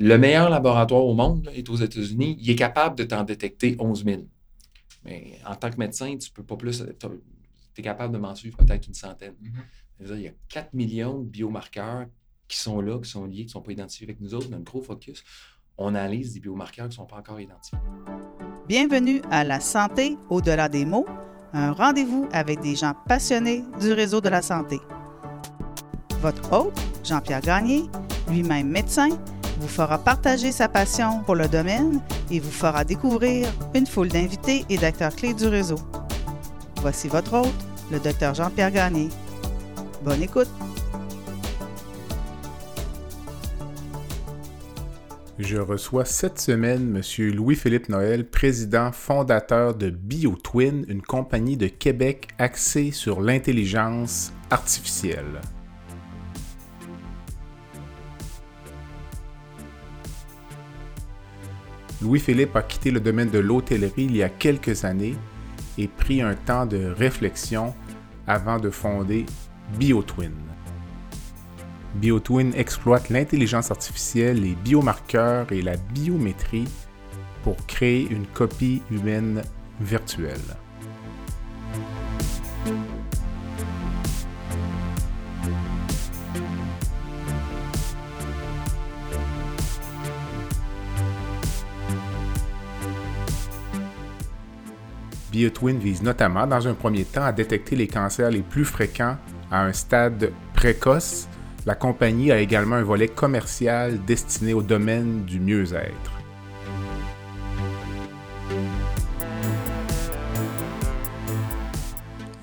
Le meilleur laboratoire au monde est aux États-Unis. Il est capable de t'en détecter 11 000. Mais en tant que médecin, tu peux pas plus. Tu es capable de m'en suivre peut-être une centaine. Mm-hmm. Il y a 4 millions de biomarqueurs qui sont là, qui sont liés, qui ne sont pas identifiés avec nous autres. Notre gros focus, on analyse des biomarqueurs qui ne sont pas encore identifiés. Bienvenue à La santé au-delà des mots, un rendez-vous avec des gens passionnés du réseau de la santé. Votre hôte, Jean-Pierre Gagné, lui-même médecin, vous fera partager sa passion pour le domaine et vous fera découvrir une foule d'invités et d'acteurs clés du réseau. Voici votre hôte, le docteur Jean-Pierre Gagné. Bonne écoute! Je reçois cette semaine M. Louis-Philippe Noël, président fondateur de BioTwin, une compagnie de Québec axée sur l'intelligence artificielle. Louis-Philippe a quitté le domaine de l'hôtellerie il y a quelques années et pris un temps de réflexion avant de fonder BioTwin. BioTwin exploite l'intelligence artificielle, les biomarqueurs et la biométrie pour créer une copie humaine virtuelle. BioTwin vise notamment, dans un premier temps, à détecter les cancers les plus fréquents à un stade précoce. La compagnie a également un volet commercial destiné au domaine du mieux-être.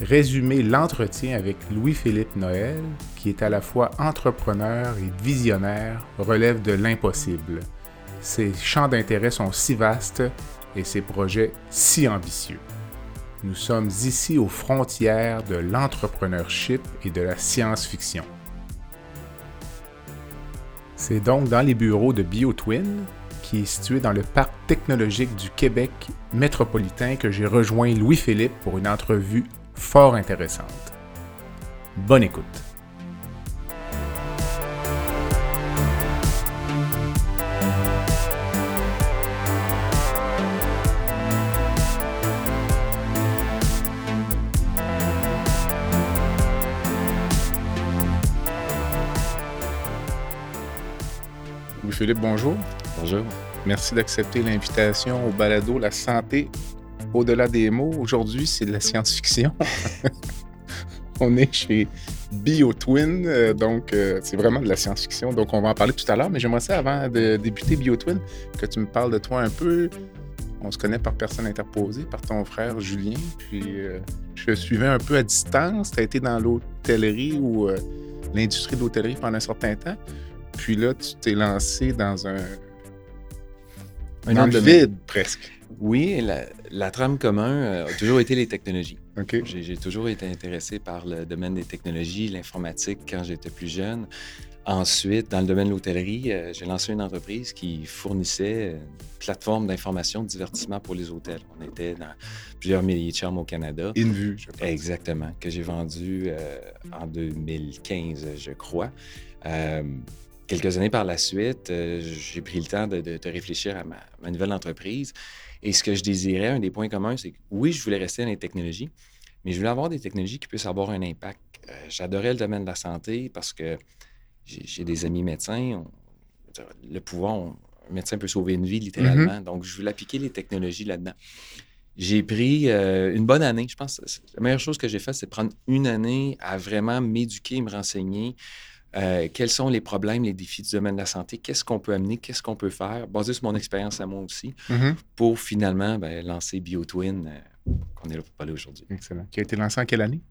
Résumer l'entretien avec Louis-Philippe Noël, qui est à la fois entrepreneur et visionnaire, relève de l'impossible. Ses champs d'intérêt sont si vastes et ses projets si ambitieux. Nous sommes ici aux frontières de l'entrepreneurship et de la science-fiction. C'est donc dans les bureaux de BioTwin, qui est situé dans le parc technologique du Québec métropolitain, que j'ai rejoint Louis-Philippe pour une entrevue fort intéressante. Bonne écoute. Philippe, bonjour. Bonjour. Merci d'accepter l'invitation au balado La santé au-delà des mots. Aujourd'hui, c'est de la science-fiction. on est chez BioTwin, euh, donc euh, c'est vraiment de la science-fiction. Donc on va en parler tout à l'heure, mais j'aimerais ça avant de débuter BioTwin, que tu me parles de toi un peu. On se connaît par personne interposée, par ton frère Julien. Puis euh, je suivais un peu à distance. Tu as été dans l'hôtellerie ou l'industrie de l'hôtellerie pendant un certain temps. Puis là, tu t'es lancé dans un. Un vide, presque. Oui, la, trame commun euh, a toujours été les technologies. OK. J'ai toujours été intéressé par le domaine des technologies, l'informatique quand j'étais plus jeune. Ensuite, dans le domaine de l'hôtellerie, euh, j'ai lancé une entreprise qui fournissait une plateforme d'information, de divertissement pour les hôtels. On était dans plusieurs milliers de chambres au Canada. Invu, je pense. Exactement, que j'ai vendu euh, en 2015, je crois. Quelques années par la suite, euh, j'ai pris le temps de, réfléchir à ma, nouvelle entreprise. Et ce que je désirais, un des points communs, c'est que oui, je voulais rester dans les technologies, mais je voulais avoir des technologies qui puissent avoir un impact. Euh, j'adorais le domaine de la santé parce que j'ai des amis médecins. le pouvoir, un médecin peut sauver une vie littéralement. Mm-hmm. Donc, je voulais appliquer les technologies là-dedans. J'ai pris euh, une bonne année. Je pense que la meilleure chose que j'ai faite, c'est prendre une année à vraiment m'éduquer, me renseigner, euh, quels sont les problèmes, les défis du domaine de la santé, qu'est-ce qu'on peut amener, qu'est-ce qu'on peut faire, basé sur mon expérience à moi aussi, mm-hmm. pour finalement ben, lancer BioTwin, euh, qu'on est là pour parler aujourd'hui. Excellent. Qui a été lancé en quelle année?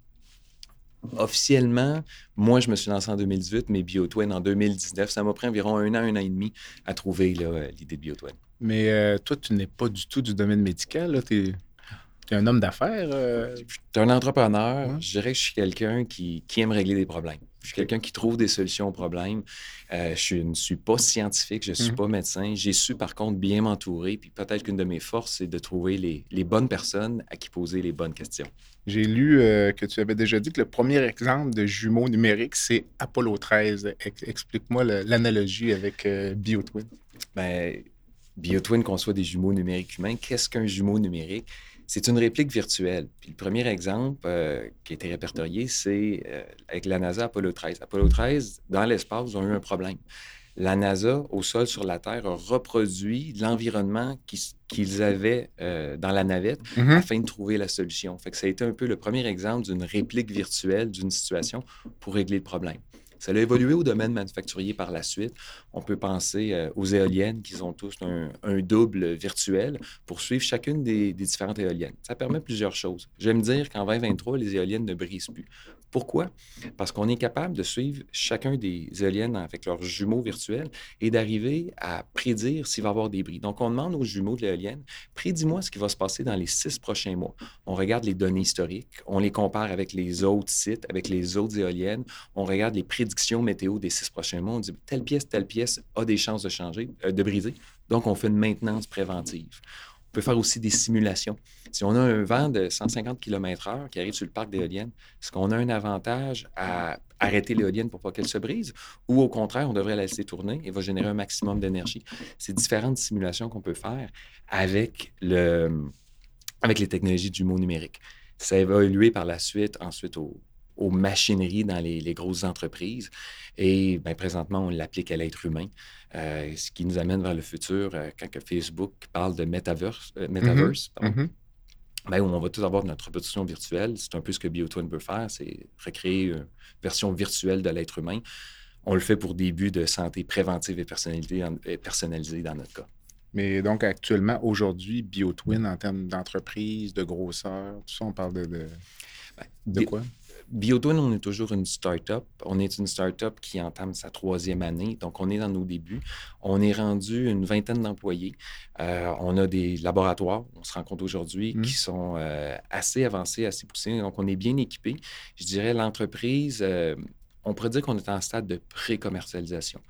Officiellement, moi, je me suis lancé en 2018, mais BioTwin en 2019. Ça m'a pris environ un an, un an et demi à trouver euh, l'idée de BioTwin. Mais toi, tu n'es pas du tout du domaine médical. Tu es, un homme d'affaires. Tu es un entrepreneur. Je dirais que je suis quelqu'un qui aime régler des problèmes. Je suis quelqu'un qui trouve des solutions aux problèmes. Euh, je ne suis pas scientifique, je ne suis mhm. pas médecin. J'ai su, par contre, bien m'entourer. Puis peut-être qu'une de mes forces, c'est de trouver les, bonnes personnes à qui poser les bonnes questions. J'ai lu euh, que tu avais déjà dit que le premier exemple de jumeaux numériques, c'est Apollo 13. Explique-moi l'analogie avec euh, BioTwin. Ben, BioTwin conçoit des jumeaux numériques humains. Qu'est-ce qu'un jumeau numérique? C'est une réplique virtuelle. Puis le premier exemple euh, qui a été répertorié, c'est euh, avec la NASA Apollo 13. Apollo 13, dans l'espace, ils ont eu un problème. La NASA, au sol sur la Terre, a reproduit l'environnement qu'ils avaient euh, dans la navette Mhm. afin de trouver la solution. Fait que ça a été un peu le premier exemple d'une réplique virtuelle d'une situation pour régler le problème. Ça a évolué au domaine manufacturier par la suite. On peut penser euh, aux éoliennes qui ont tous un, double virtuel pour suivre chacune des, des différentes éoliennes. Ça permet plusieurs choses. J'aime dire qu'en 2023, les éoliennes ne brisent plus. Pourquoi? Parce qu'on est capable de suivre chacun des éoliennes avec leurs jumeaux virtuels et d'arriver à prédire s'il va y avoir des bris. Donc, on demande aux jumeaux de l'éolienne, prédis-moi ce qui va se passer dans les six prochains mois. On regarde les données historiques, on les compare avec les autres sites, avec les autres éoliennes, on regarde les prédictions météo des six prochains mois, on dit telle pièce, telle pièce a des chances de changer, euh, de briser. Donc, on fait une maintenance préventive. On peut faire aussi des simulations. Si on a un vent de 150 km/h qui arrive sur le parc d'éoliennes, est-ce qu'on a un avantage à arrêter l'éolienne pour pas qu'elle se brise? Ou au contraire, on devrait la laisser tourner et va générer un maximum d'énergie? C'est différentes simulations qu'on peut faire avec, le, avec les technologies du mot numérique. Ça a évolué par la suite, ensuite au, aux machineries dans les, les grosses entreprises. Et ben, présentement, on l'applique à l'être humain, euh, ce qui nous amène vers le futur euh, quand que Facebook parle de metaverse, euh, metaverse pardon, Mhm. ben, où on va tous avoir notre reproduction virtuelle. C'est un peu ce que BioTwin peut faire, c'est recréer une version virtuelle de l'être humain. On le fait pour des buts de santé préventive et et personnalisée dans notre cas. Mais donc, actuellement, aujourd'hui, BioTwin, en termes d'entreprise, de grosseur, tout ça, on parle de, de, Ben, de quoi? BioTwin, on est toujours une start-up. On est une start-up qui entame sa troisième année. Donc, on est dans nos débuts. On est rendu une vingtaine d'employés. Euh, on a des laboratoires, on se rend compte aujourd'hui, Mm. qui sont euh, assez avancés, assez poussés. Donc, on est bien équipé. Je dirais l'entreprise, euh, on pourrait dire qu'on est en stade de pré-commercialisation.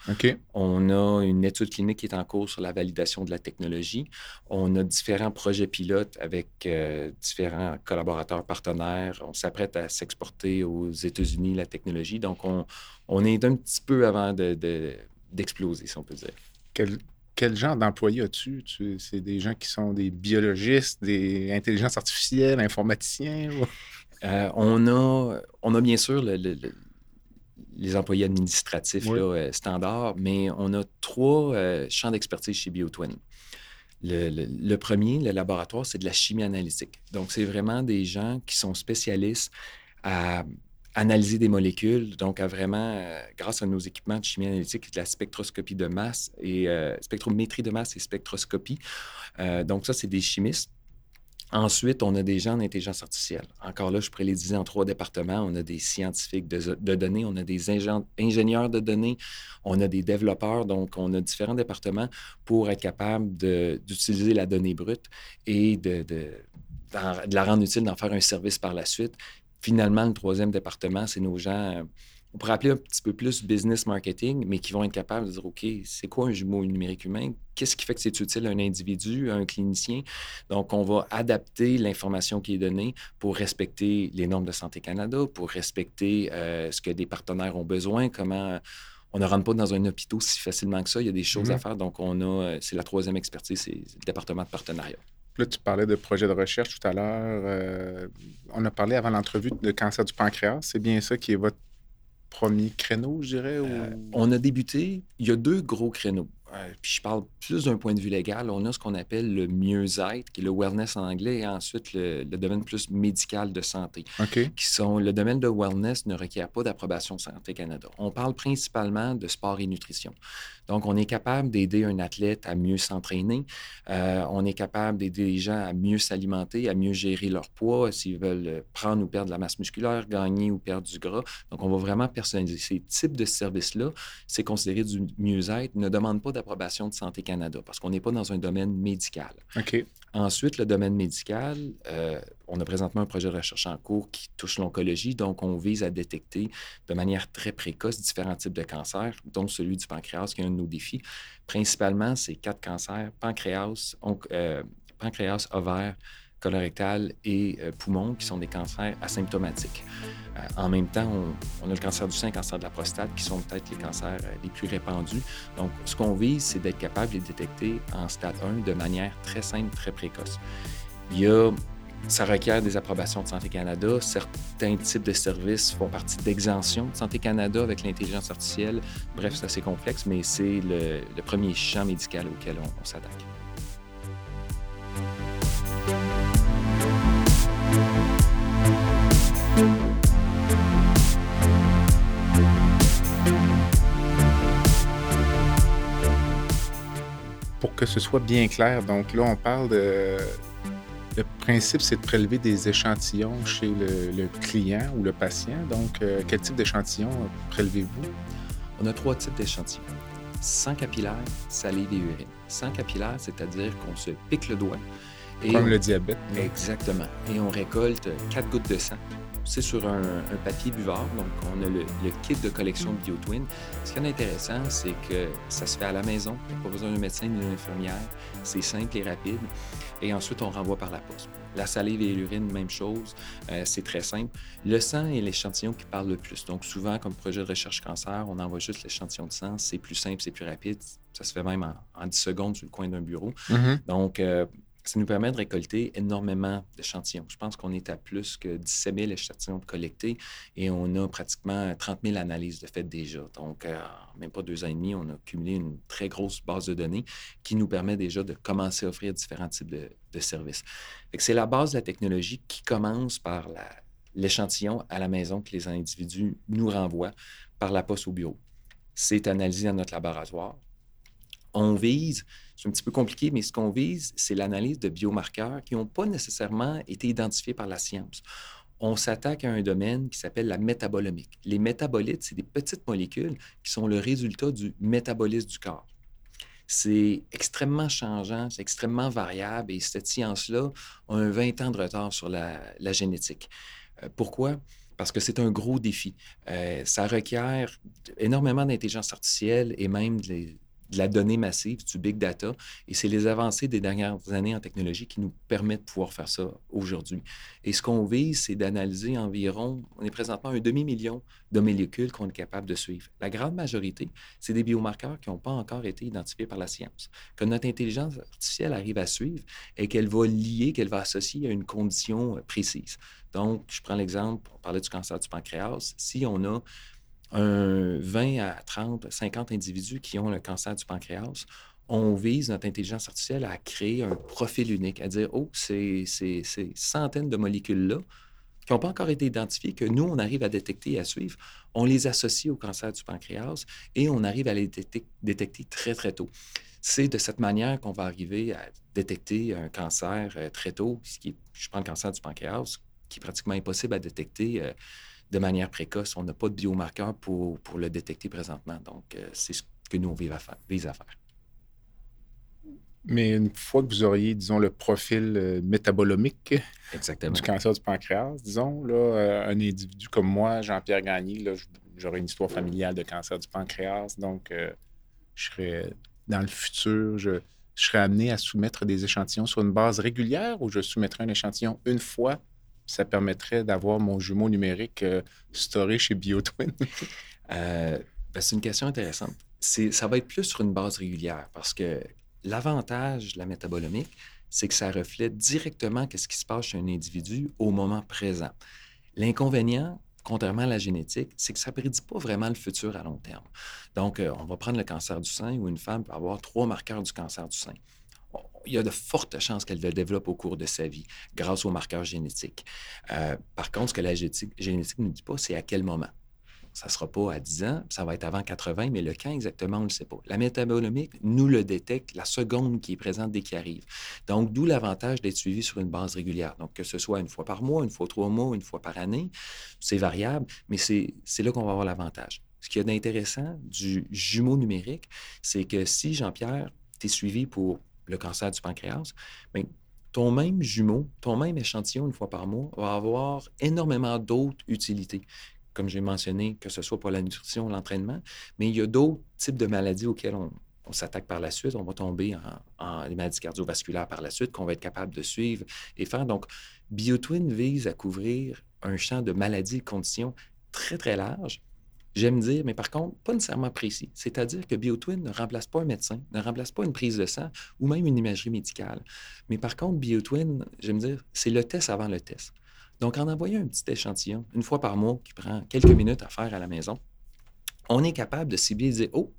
On a une étude clinique qui est en cours sur la validation de la technologie. On a différents projets pilotes avec euh, différents collaborateurs partenaires. On s'apprête à s'exporter aux États-Unis la technologie. Donc, on, on est un petit peu avant de- de- d'exploser, si on peut dire. Quel, quel genre d'employés as-tu? Tu- C'est des gens qui sont des biologistes, des intelligences artificielles, informaticiens? ou- Euh, on, a, on a bien sûr le- les employés administratifs Oui. là, euh, standards, mais on a trois euh, champs d'expertise chez BioTwin. Le, le- le premier, le laboratoire, c'est de la chimie analytique. Donc, c'est vraiment des gens qui sont spécialistes à analyser des molécules, donc à vraiment, euh, grâce à nos équipements de chimie analytique, de la spectroscopie de masse et euh, spectrométrie de masse et spectroscopie. Euh, donc, ça, c'est des chimistes. Ensuite, on a des gens en intelligence artificielle. Encore là, je diviser en trois départements. On a des scientifiques de, données, on a des ingé- ingénieurs de données, on a des développeurs. Donc, on a différents départements pour être capable d'utiliser la donnée brute et de la rendre utile, d'en faire un service par la suite. Finalement, le troisième département, c'est nos gens, euh, on pourrait appeler un petit peu plus business marketing, mais qui vont être capables de dire, OK, c'est quoi un jumeau numérique humain? Qu'est-ce qui fait que c'est utile à un individu, à un clinicien? Donc, on va adapter l'information qui est donnée pour respecter les normes de Santé Canada, pour respecter euh, ce que des partenaires ont besoin, comment on ne rentre pas dans un hôpital si facilement que ça. Il y a des choses Mhm. à faire. Donc, on a, euh, c'est la troisième expertise, c'est le département de partenariat. Là, tu parlais de projet de recherche tout à l'heure. Euh, on a parlé avant l'entrevue de cancer du pancréas. C'est bien ça qui est votre premier créneau, je dirais? ou- Euh, on a débuté, il y a deux gros créneaux. Euh, puis je parle plus d'un point de vue légal. On a ce qu'on appelle le mieux-être, qui est le wellness en anglais, et ensuite le, le domaine plus médical de santé. Qui sont le domaine de wellness ne requiert pas d'approbation Santé Canada. On parle principalement de sport et nutrition. Donc, on est capable d'aider un athlète à mieux s'entraîner. Euh, on est capable d'aider les gens à mieux s'alimenter, à mieux gérer leur poids, s'ils veulent euh, prendre ou perdre de la masse musculaire, gagner ou perdre du gras. Donc, on va vraiment personnaliser. Ces types de services-là, c'est considéré du mieux-être, ne demandent pas d'approbation de Santé Canada parce qu'on n'est pas dans un domaine médical. OK. Ensuite, le domaine médical, euh, on a présentement un projet de recherche en cours qui touche l'oncologie, donc on vise à détecter de manière très précoce différents types de cancers, dont celui du pancréas, qui est un de nos défis. Principalement, c'est quatre cancers, pancréas, onc- euh, pancréas, ovaire, colorectal et euh, poumon, qui sont des cancers asymptomatiques. Euh, en même temps, on, a le cancer du sein, le cancer de la prostate, qui sont peut-être les cancers euh, les plus répandus. Donc, ce qu'on vise, c'est d'être capable de les détecter en stade 1 de manière très simple, très précoce. Il y a ça requiert des approbations de Santé Canada. Certains types de services font partie d'exemptions de Santé Canada avec l'intelligence artificielle. Bref, c'est assez complexe, mais c'est le, premier champ médical auquel on s'attaque. Pour que ce soit bien clair, donc là, on parle de. Le principe, c'est de prélever des échantillons chez le, client ou le patient. Donc, euh, quel type d'échantillon prélevez-vous? On a trois types d'échantillons. Sang capillaire, salive et urine. Sang capillaire, c'est-à-dire qu'on se pique le doigt. Comme le diabète. Exactement. Et on récolte quatre gouttes de sang c'est sur un, papier buvard. Donc, on a le, kit de collection BioTwin. Ce qui est intéressant, c'est que ça se fait à la maison. Il n'y a pas besoin d'un médecin ni d'une infirmière. C'est simple et rapide. Et ensuite, on renvoie par la poste. La salive et l'urine, même chose. Euh, c'est très simple. Le sang est l'échantillon qui parle le plus. Donc, souvent, comme projet de recherche cancer, on envoie juste l'échantillon de sang. C'est plus simple, c'est plus rapide. Ça se fait même en, 10 secondes sur le coin d'un bureau. Mm-hmm. Donc, euh, ça nous permet de récolter énormément d'échantillons. Je pense qu'on est à plus que 17 000 échantillons collectés et on a pratiquement 30 000 analyses de fait déjà. Donc, euh, en même pas deux ans et demi, on a cumulé une très grosse base de données qui nous permet déjà de commencer à offrir différents types de, services. C'est la base de la technologie qui commence par l'échantillon à la maison que les individus nous renvoient par la poste au bureau. C'est analysé dans notre laboratoire on vise, c'est un petit peu compliqué, mais ce qu'on vise, c'est l'analyse de biomarqueurs qui n'ont pas nécessairement été identifiés par la science. On s'attaque à un domaine qui s'appelle la métabolomique. Les métabolites, c'est des petites molécules qui sont le résultat du métabolisme du corps. C'est extrêmement changeant, c'est extrêmement variable et cette science-là a un 20 ans de retard sur la, génétique. Euh, pourquoi? parce que c'est un gros défi. Euh, ça requiert énormément d'intelligence artificielle et même des, de la donnée massive, du big data. Et c'est les avancées des dernières années en technologie qui nous permettent de pouvoir faire ça aujourd'hui. Et ce qu'on vise, c'est d'analyser environ, on est présentement un demi-million de molécules qu'on est capable de suivre. La grande majorité, c'est des biomarqueurs qui n'ont pas encore été identifiés par la science. Que notre intelligence artificielle arrive à suivre et qu'elle va lier, qu'elle va associer à une condition précise. Donc, je prends l'exemple, on parlait du cancer du pancréas. Si on a un 20 à 30, 50 individus qui ont le cancer du pancréas, on vise notre intelligence artificielle à créer un profil unique, à dire, oh, ces, ces, centaines de molécules-là qui n'ont pas encore été identifiées, que nous, on arrive à détecter et à suivre, on les associe au cancer du pancréas et on arrive à les détecter, très, très tôt. C'est de cette manière qu'on va arriver à détecter un cancer euh, très tôt, ce qui, je prends le cancer du pancréas, qui est pratiquement impossible à détecter. Euh, de manière précoce. On n'a pas de biomarqueur pour, pour le détecter présentement. Donc, euh, c'est ce que nous, on vise à faire. Vise à faire. Mais une fois que vous auriez, disons, le profil euh, métabolomique du cancer du pancréas, disons, là, euh, un individu comme moi, Jean-Pierre Gagné, j'aurais une histoire familiale de cancer du pancréas, donc je serais, dans le futur, je, je serais amené à soumettre des échantillons sur une base régulière ou je soumettrais un échantillon une fois ça permettrait d'avoir mon jumeau numérique euh, storé chez BioTwin? Euh, ben, c'est une question intéressante. Ça va être plus sur une base régulière parce que l'avantage de la métabolomique, c'est que ça reflète directement ce qui se passe chez un individu au moment présent. L'inconvénient, contrairement à la génétique, c'est que ça ne prédit pas vraiment le futur à long terme. Donc, euh, on va prendre le cancer du sein où une femme peut avoir trois marqueurs du cancer du sein il y a de fortes chances qu'elle le développe au cours de sa vie grâce aux marqueurs génétiques. Euh, par contre, ce que la génétique ne dit pas, c'est à quel moment. Ça ne sera pas à 10 ans, ça va être avant 80, mais le quand exactement, on ne le sait pas. La métabolomique nous le détecte la seconde qui est présente dès qu'il arrive. Donc, d'où l'avantage d'être suivi sur une base régulière. Donc, que ce soit une fois par mois, une fois trois mois, une fois par année, c'est variable, mais c'est là qu'on va avoir l'avantage. Ce qui est d'intéressant du jumeau numérique, c'est que si, Jean-Pierre, tu es suivi pour le cancer du pancréas, bien, ton même jumeau, ton même échantillon une fois par mois va avoir énormément d'autres utilités. Comme j'ai mentionné, que ce soit pour la nutrition, l'entraînement, mais il y a d'autres types de maladies auxquelles on, s'attaque par la suite, on va tomber en, en maladies cardiovasculaires par la suite, qu'on va être capable de suivre et faire. Donc, BioTwin vise à couvrir un champ de maladies et conditions très, très large. J'aime dire, mais par contre, pas nécessairement précis. C'est-à-dire que BioTwin ne remplace pas un médecin, ne remplace pas une prise de sang ou même une imagerie médicale. Mais par contre, BioTwin, j'aime dire, c'est le test avant le test. Donc, en envoyant un petit échantillon, une fois par mois, qui prend quelques minutes à faire à la maison, on est capable de cibler et dire, oh,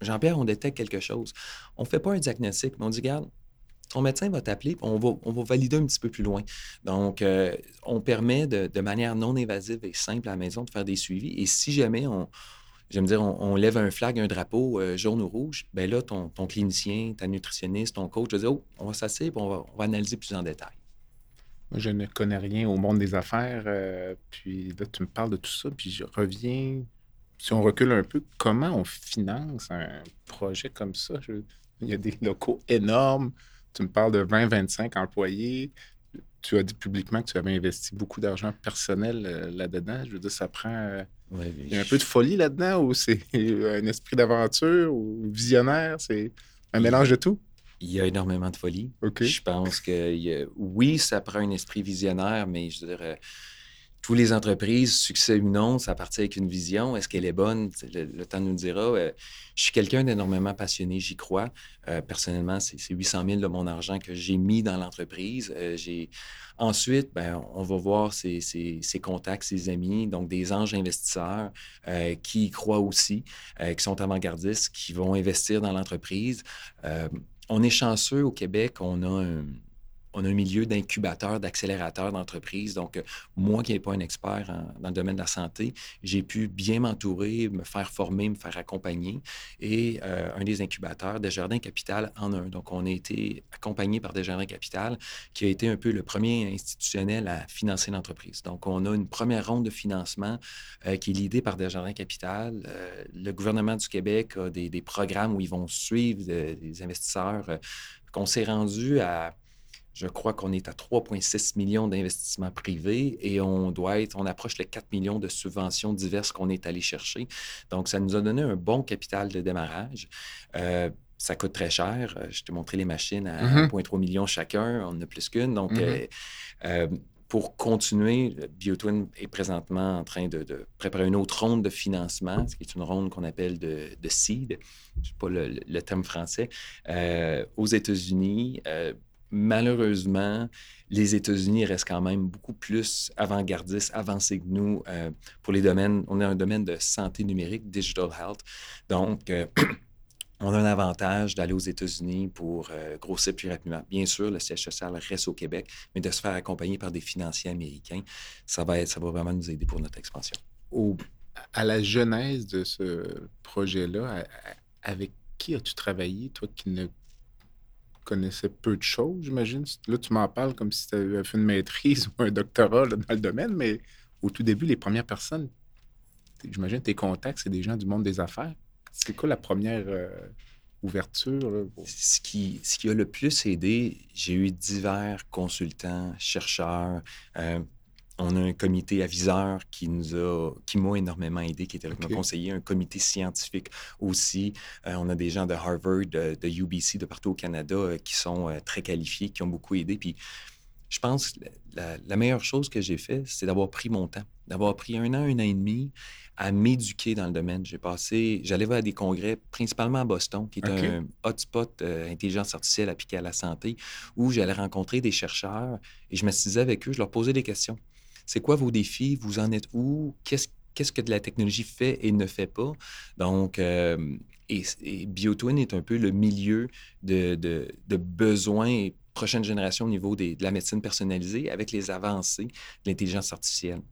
Jean-Pierre, on détecte quelque chose. On ne fait pas un diagnostic, mais on dit, regarde, ton médecin va t'appeler, on va, on va valider un petit peu plus loin. Donc, euh, on permet de, manière non invasive et simple à la maison de faire des suivis. Et si jamais on, j'aime dire, on, lève un flag, un drapeau euh, jaune ou rouge, ben là, ton, clinicien, ta nutritionniste, ton coach, va dire, oh, on va s'asseoir on va, on va analyser plus en détail. Moi, je ne connais rien au monde des affaires. Euh, puis là, tu me parles de tout ça, puis je reviens si on recule un peu, comment on finance un projet comme ça? il y a des locaux énormes. Tu me parles de 20-25 employés. Tu as dit publiquement que tu avais investi beaucoup d'argent personnel euh, là-dedans. Je veux dire, ça prend. Euh, il y a un peu de folie là-dedans ou c'est un esprit d'aventure ou visionnaire? C'est un mélange de tout? Il y a énormément de folie. Je pense que oui, ça prend un esprit visionnaire, mais je dirais tous les entreprises, succès ou non, ça partit avec une vision. Est-ce qu'elle est bonne? Le, temps nous dira. Euh, je suis quelqu'un d'énormément passionné, j'y crois. Euh, personnellement, c'est 800 000 de mon argent que j'ai mis dans l'entreprise. Euh, Ensuite, ben, on va voir ses, contacts, ses amis, donc des anges investisseurs qui y croient aussi, qui sont avant-gardistes, qui vont investir dans l'entreprise. on est chanceux au Québec, on a un on a un milieu d'incubateurs, d'accélérateurs d'entreprises. Donc, euh, moi qui n'ai pas un expert dans le domaine de la santé, j'ai pu bien m'entourer, me faire former, me faire accompagner. Et euh, un des incubateurs, Desjardins Capital, en un. Donc, on a été accompagné par Desjardins Capital, qui a été un peu le premier institutionnel à financer l'entreprise. Donc, on a une première ronde de financement euh, qui est l'idée par Desjardins Capital. le gouvernement du Québec a des, des, programmes où ils vont suivre des investisseurs qu'on s'est rendu à je crois qu'on est à 3,6 millions d'investissements privés et on doit être, on approche les 4 millions de subventions diverses qu'on est allé chercher. Donc, ça nous a donné un bon capital de démarrage. Euh, ça coûte très cher. Euh, je t'ai montré les machines à 1,3 mm-hmm. million chacun. On en a plus qu'une. Donc, mm-hmm. euh, pour continuer, BioTwin est présentement en train de, préparer une autre ronde de financement, ce qui est une ronde qu'on appelle de, seed, je ne sais pas le, terme français, aux États-Unis malheureusement, les États-Unis restent quand même beaucoup plus avant-gardistes, avancés que nous euh, pour les domaines. On est un domaine de santé numérique, digital health. Donc, euh, on a un avantage d'aller aux États-Unis pour euh, grossir plus rapidement. Bien sûr, le siège social reste au Québec, mais de se faire accompagner par des financiers américains, ça va, être, ça va vraiment nous aider pour notre expansion. à la genèse de ce projet-là, avec qui as-tu travaillé, toi qui ne connaissais peu de choses, j'imagine. Là, tu m'en parles comme si tu avais fait une maîtrise ou un doctorat dans le domaine, mais au tout début, les premières personnes, j'imagine tes contacts, c'est des gens du monde des affaires. C'est quoi la première euh, ouverture? Ce, qui, ce qui a le plus aidé, j'ai eu divers consultants, chercheurs, euh, on a un comité aviseur qui nous a, qui m'a énormément aidé, qui était le conseiller, un comité scientifique aussi. Euh, on a des gens de Harvard, de, UBC, de partout au Canada, euh, qui sont euh, très qualifiés, qui ont beaucoup aidé. Puis je pense que la, meilleure chose que j'ai fait, c'est d'avoir pris mon temps, d'avoir pris un an, un an et demi à m'éduquer dans le domaine. J'ai passé, j'allais voir des congrès, principalement à Boston, qui est un hotspot intelligence artificielle appliquée à la santé, où j'allais rencontrer des chercheurs et je m'assisais avec eux, je leur posais des questions. C'est quoi vos défis? Vous en êtes où? Qu'est-ce que de la technologie fait et ne fait pas? Donc, euh, et, BioTwin est un peu le milieu de, de, besoins et prochaine génération au niveau de la médecine personnalisée avec les avancées de l'intelligence artificielle.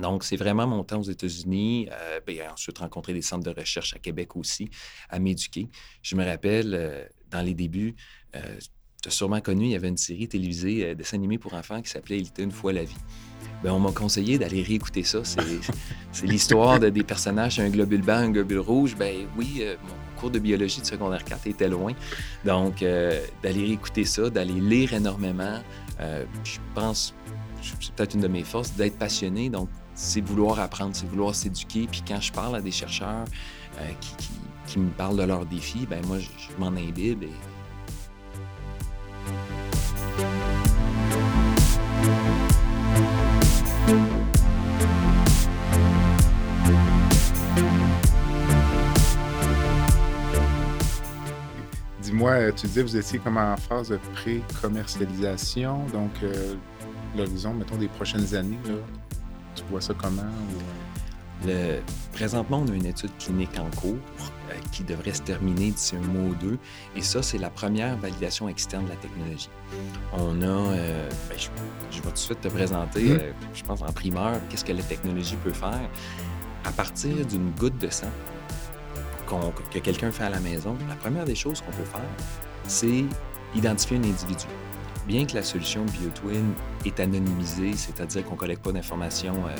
Donc, c'est vraiment mon temps aux États-Unis. Euh, ben, ensuite, rencontrer des centres de recherche à Québec aussi, à m'éduquer. Je me rappelle, euh, dans les débuts, tu as sûrement connu, il y avait une série télévisée, euh, dessin animé pour enfants qui s'appelait Il était une fois la vie. Ben, on m'a conseillé d'aller réécouter ça. C'est l'histoire de des personnages, un globule blanc, un globule rouge. Ben oui, euh, mon cours de biologie de secondaire 4 était loin. Donc, euh, d'aller réécouter ça, d'aller lire énormément, je pense, c'est peut-être une de mes forces, d'être passionné. Donc, c'est vouloir apprendre, c'est vouloir s'éduquer. Puis quand je parle à des chercheurs qui qui me parlent de leurs défis, ben moi, je, je m'en imbibe et Dis-moi, euh, tu disais que vous étiez comme en phase de pré-commercialisation, donc euh, l'horizon, mettons, des prochaines années, là, tu vois ça comment? ou- Le- présentement, on a une étude clinique en cours euh, qui devrait se terminer d'ici un mois ou deux. Et ça, c'est la première validation externe de la technologie. On a, euh, ben, je, je vais tout de suite te présenter, euh, je pense en primeur, qu'est-ce que la technologie peut faire. À partir d'une goutte de sang que quelqu'un fait à la maison, la première des choses qu'on peut faire, c'est identifier un individu. Bien que la solution BioTwin est anonymisée, c'est-à-dire qu'on ne collecte pas d'informations euh,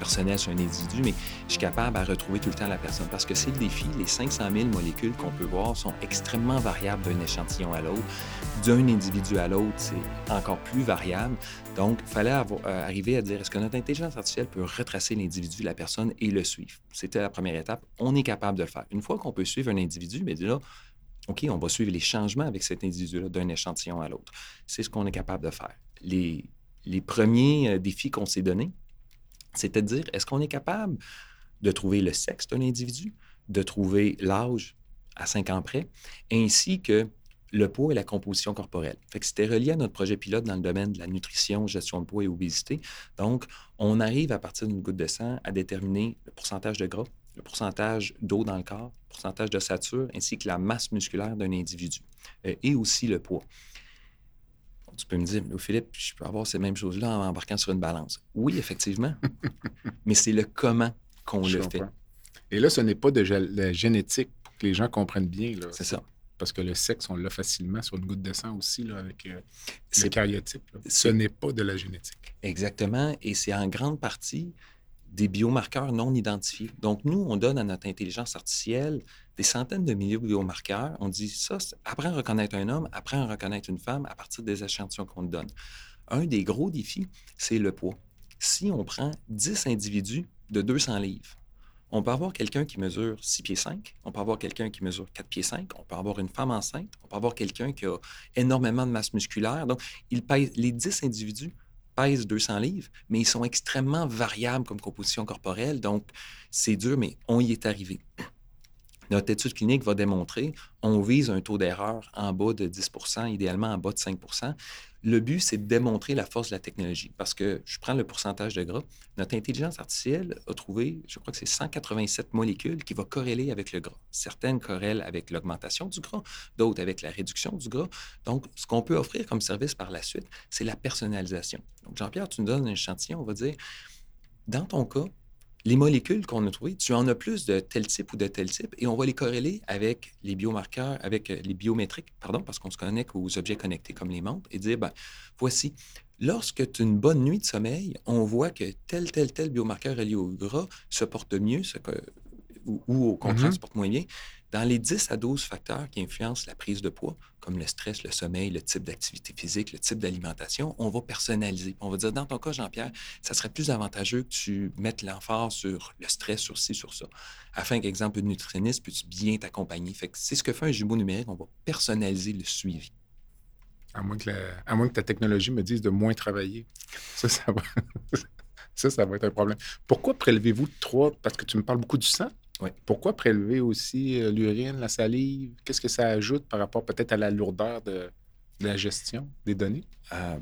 personnelles sur un individu, mais je suis capable à retrouver tout le temps la personne. Parce que c'est le défi, les 500 000 molécules qu'on peut voir sont extrêmement variables d'un échantillon à l'autre. D'un individu à l'autre, c'est encore plus variable. Donc, il fallait euh, arriver à dire, est-ce que notre intelligence artificielle peut retracer l'individu, la personne, et le suivre? C'était la première étape. On est capable de faire. Une fois qu'on peut suivre un individu, bien là, OK, on va suivre les changements avec cet individu-là d'un échantillon à l'autre. C'est ce qu'on est capable de faire. Les, les premiers euh, défis qu'on s'est donnés, c'était de dire, est-ce qu'on est capable de trouver le sexe d'un individu, de trouver l'âge à 5 ans près, ainsi que le poids et la composition corporelle? Que c'était relié à notre projet pilote dans le domaine de la nutrition, gestion de poids et obésité. Donc, on arrive à partir d'une goutte de sang à déterminer le pourcentage de gras, le pourcentage d'eau dans le corps, le pourcentage d'ossature, ainsi que la masse musculaire d'un individu, euh, et aussi le poids. Tu peux me dire, "Oh, Philippe, je peux avoir ces mêmes choses-là en embarquant sur une balance. Oui, effectivement. Mais c'est le comment qu'on le fait. Et là, ce n'est pas de la génétique pour que les gens comprennent bien. C'est ça. Parce que le sexe, on l'a facilement sur une goutte de sang aussi, là, avec euh, le. Ce n'est pas de la génétique. Exactement. Et c'est en grande partie des biomarqueurs non identifiés. Donc, nous, on donne à notre intelligence artificielle des centaines de milliers de biomarqueurs. On dit ça, apprends à reconnaître un homme, apprends à reconnaître une femme à partir des échantillons qu'on donne. Un des gros défis, c'est le poids. Si on prend 10 individus de 200 livres, on peut avoir quelqu'un qui mesure 6 pieds 5, on peut avoir quelqu'un qui mesure 4 pieds 5, on peut avoir une femme enceinte, on peut avoir quelqu'un qui a énormément de masse musculaire. Donc, il pèse, les 10 individus pèsent 200 livres, mais ils sont extrêmement variables comme composition corporelle. Donc, c'est dur, mais on y est arrivé. Notre étude clinique va démontrer, on vise un taux d'erreur en bas de 10 idéalement en bas de 5 Le but, c'est de démontrer la force de la technologie. Parce que je prends le pourcentage de gras. Notre intelligence artificielle a trouvé, je crois que c'est 187 molécules qui vont corréler avec le gras. Certaines corrèlent avec l'augmentation du gras, d'autres avec la réduction du gras. Donc, ce qu'on peut offrir comme service par la suite, c'est la personnalisation. Donc, Jean-Pierre, tu nous donnes un échantillon, on va dire, dans ton cas, les molécules qu'on a trouvées, tu en as plus de tel type ou de tel type, et on va les corréler avec les biomarqueurs, avec euh, les biométriques, pardon, parce qu'on se connecte aux objets connectés comme les montres, et dire, ben, voici, lorsque tu as une bonne nuit de sommeil, on voit que tel, tel, tel biomarqueur relié au gras se porte mieux, ce que- ou, ou au contraire Mhm. se porte moins bien. Dans les 10 à 12 facteurs qui influencent la prise de poids, comme le stress, le sommeil, le type d'activité physique, le type d'alimentation, on va personnaliser. On va dire, dans ton cas, Jean-Pierre, ça serait plus avantageux que tu mettes l'emphase sur le stress, sur ci, sur ça, afin qu'exemple, une nutritionniste puisse bien t'accompagner. C'est ce que fait un jumeau numérique, on va personnaliser le suivi. À moins, que ta technologie me dise de moins travailler. Ça, ça va... ça, ça va être un problème. Pourquoi prélevez-vous trois? Parce que tu me parles beaucoup du sang. Pourquoi prélever aussi euh, l'urine, la salive? Qu'est-ce que ça ajoute par rapport peut-être à la lourdeur de, la gestion des données? Euh,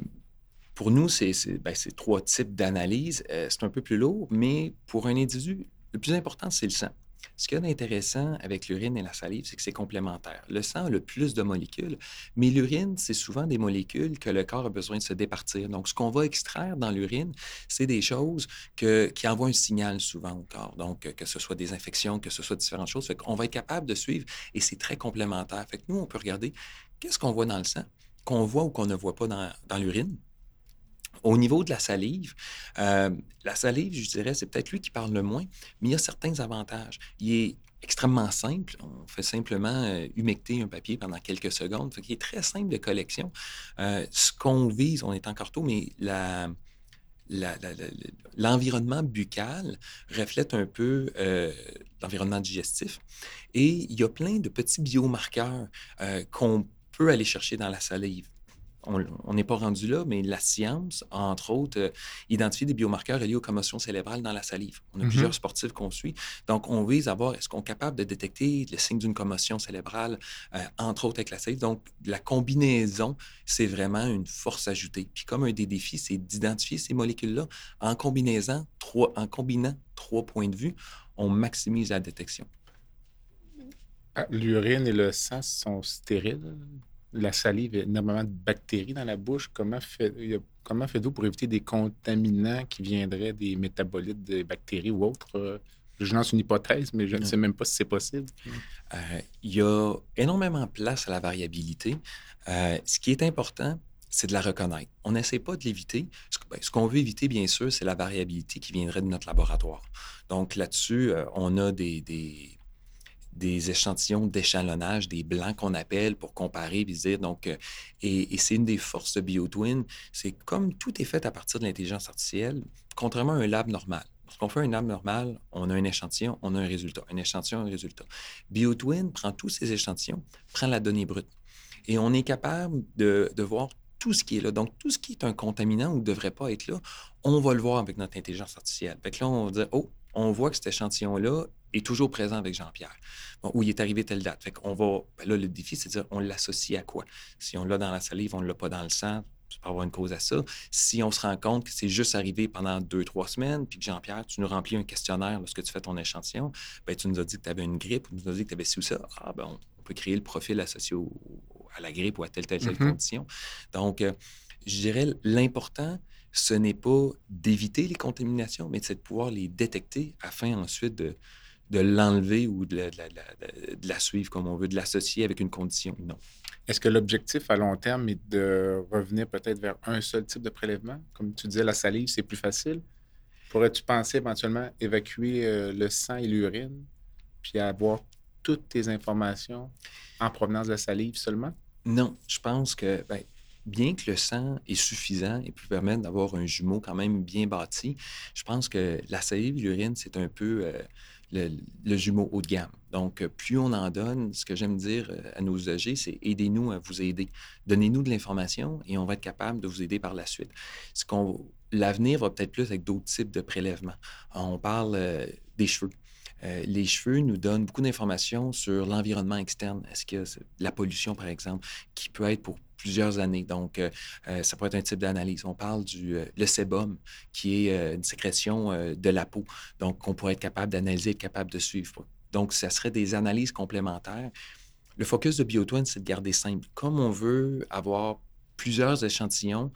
pour nous, c'est ben, trois types d'analyse. Euh, c'est un peu plus lourd, mais pour un individu, le plus important, c'est le sang. Ce qu'il y a d'intéressant avec l'urine et la salive, c'est que c'est complémentaire. Le sang a le plus de molécules, mais l'urine, c'est souvent des molécules que le corps a besoin de se départir. Donc, ce qu'on va extraire dans l'urine, c'est des choses que- qui envoient un signal souvent au corps. Donc, que ce soit des infections, que ce soit différentes choses. Fait qu'on va être capable de suivre et c'est très complémentaire. Fait que nous, on peut regarder qu'est-ce qu'on voit dans le sang, qu'on voit ou qu'on ne voit pas dans l'urine. Au niveau de la salive, euh, la salive, je dirais, c'est peut-être lui qui parle le moins, mais il y a certains avantages. Il est extrêmement simple. On fait simplement euh, humecter un papier pendant quelques secondes. Qu'il est très simple de collection. Euh, ce qu'on vise, on est encore tôt, mais l'environnement buccal reflète un peu l'environnement digestif. Et il y a plein de petits biomarqueurs qu'on peut aller chercher dans la salive on n'est pas rendu là, mais la science entre autres, euh, identifié des biomarqueurs reliés aux commotions cérébrales dans la salive. On a mm-hmm. plusieurs sportifs qu'on suit. Donc, on vise à voir est-ce qu'on est capable de détecter le signe d'une commotion cérébrale, euh, entre autres avec la salive. Donc, la combinaison, c'est vraiment une force ajoutée. Puis, comme un des défis, c'est d'identifier ces molécules-là en, combinaison, trois, en combinant trois points de vue, on maximise la détection. Ah, l'urine et le sang sont stériles? La salive a énormément de bactéries dans la bouche. Comment, fait, comment faites-vous pour éviter des contaminants qui viendraient des métabolites de bactéries ou autres? Euh, je lance une hypothèse, mais je ne sais même pas si c'est possible. Euh, il y a énormément de place à la variabilité. Euh, ce qui est important, c'est de la reconnaître. On n'essaie pas de l'éviter. Ben, ce qu'on veut éviter, bien sûr, c'est la variabilité qui viendrait de notre laboratoire. Donc là-dessus, on a des, des échantillons d'échelonnage, des blancs qu'on appelle pour comparer, dire. Donc, euh, et, c'est une des forces de BioTwin. C'est comme tout est fait à partir de l'intelligence artificielle, contrairement à un lab normal. Lorsqu'on fait un lab normal, on a un échantillon, on a un résultat. Un échantillon, un résultat. BioTwin prend tous ces échantillons, prend la donnée brute. Et on est capable de, de voir tout ce qui est là. Donc, tout ce qui est un contaminant ou ne devrait pas être là, on va le voir avec notre intelligence artificielle. Fait que là, on va dire, oh, on voit que cet échantillon-là est toujours présent avec Jean-Pierre, où il est arrivé telle date. Fait qu'on va, ben là, le défi, c'est de dire, on l'associe à quoi? Si on l'a dans la salive, on ne l'a pas dans le sang, ça peut avoir une cause à ça. Si on se rend compte que c'est juste arrivé pendant deux, trois semaines, puis que Jean-Pierre, tu nous remplis un questionnaire lorsque tu fais ton échantillon, ben, tu nous as dit que tu avais une grippe, ou tu nous as dit que tu avais ci ou ça, ah, ben, on peut créer le profil associé à la grippe ou à telle, telle, telle mm-hmm. condition. Donc, euh, je dirais, l'important, ce n'est pas d'éviter les contaminations, mais c'est de pouvoir les détecter afin ensuite de, de l'enlever ou de la, suivre comme on veut, de l'associer avec une condition. Non. Est-ce que l'objectif à long terme est de revenir peut-être vers un seul type de prélèvement? Comme tu disais, la salive, c'est plus facile. Pourrais-tu penser éventuellement évacuer euh, le sang et l'urine, puis avoir toutes tes informations en provenance de la salive seulement? Non, je pense que ben, bien que le sang est suffisant et peut permettre d'avoir un jumeau quand même bien bâti, je pense que la salive l'urine, c'est un peu euh, le, jumeau haut de gamme. Donc, plus on en donne, ce que j'aime dire euh, à nos usagers, c'est aidez-nous à vous aider. Donnez-nous de l'information et on va être capable de vous aider par la suite. Ce qu'on, l'avenir va peut-être plus avec d'autres types de prélèvements. On parle euh, des cheveux. Euh, les cheveux nous donnent beaucoup d'informations sur l'environnement externe. Est-ce que la pollution, par exemple, qui peut être pour plusieurs années. Donc, euh, euh, ça peut être un type d'analyse. On parle du le sébum, qui est une sécrétion de la peau. Donc, on pourrait être capable d'analyser, être capable de suivre. Donc, ça serait des analyses complémentaires. Le focus de BioTwin, c'est de garder simple. Comme on veut avoir plusieurs échantillons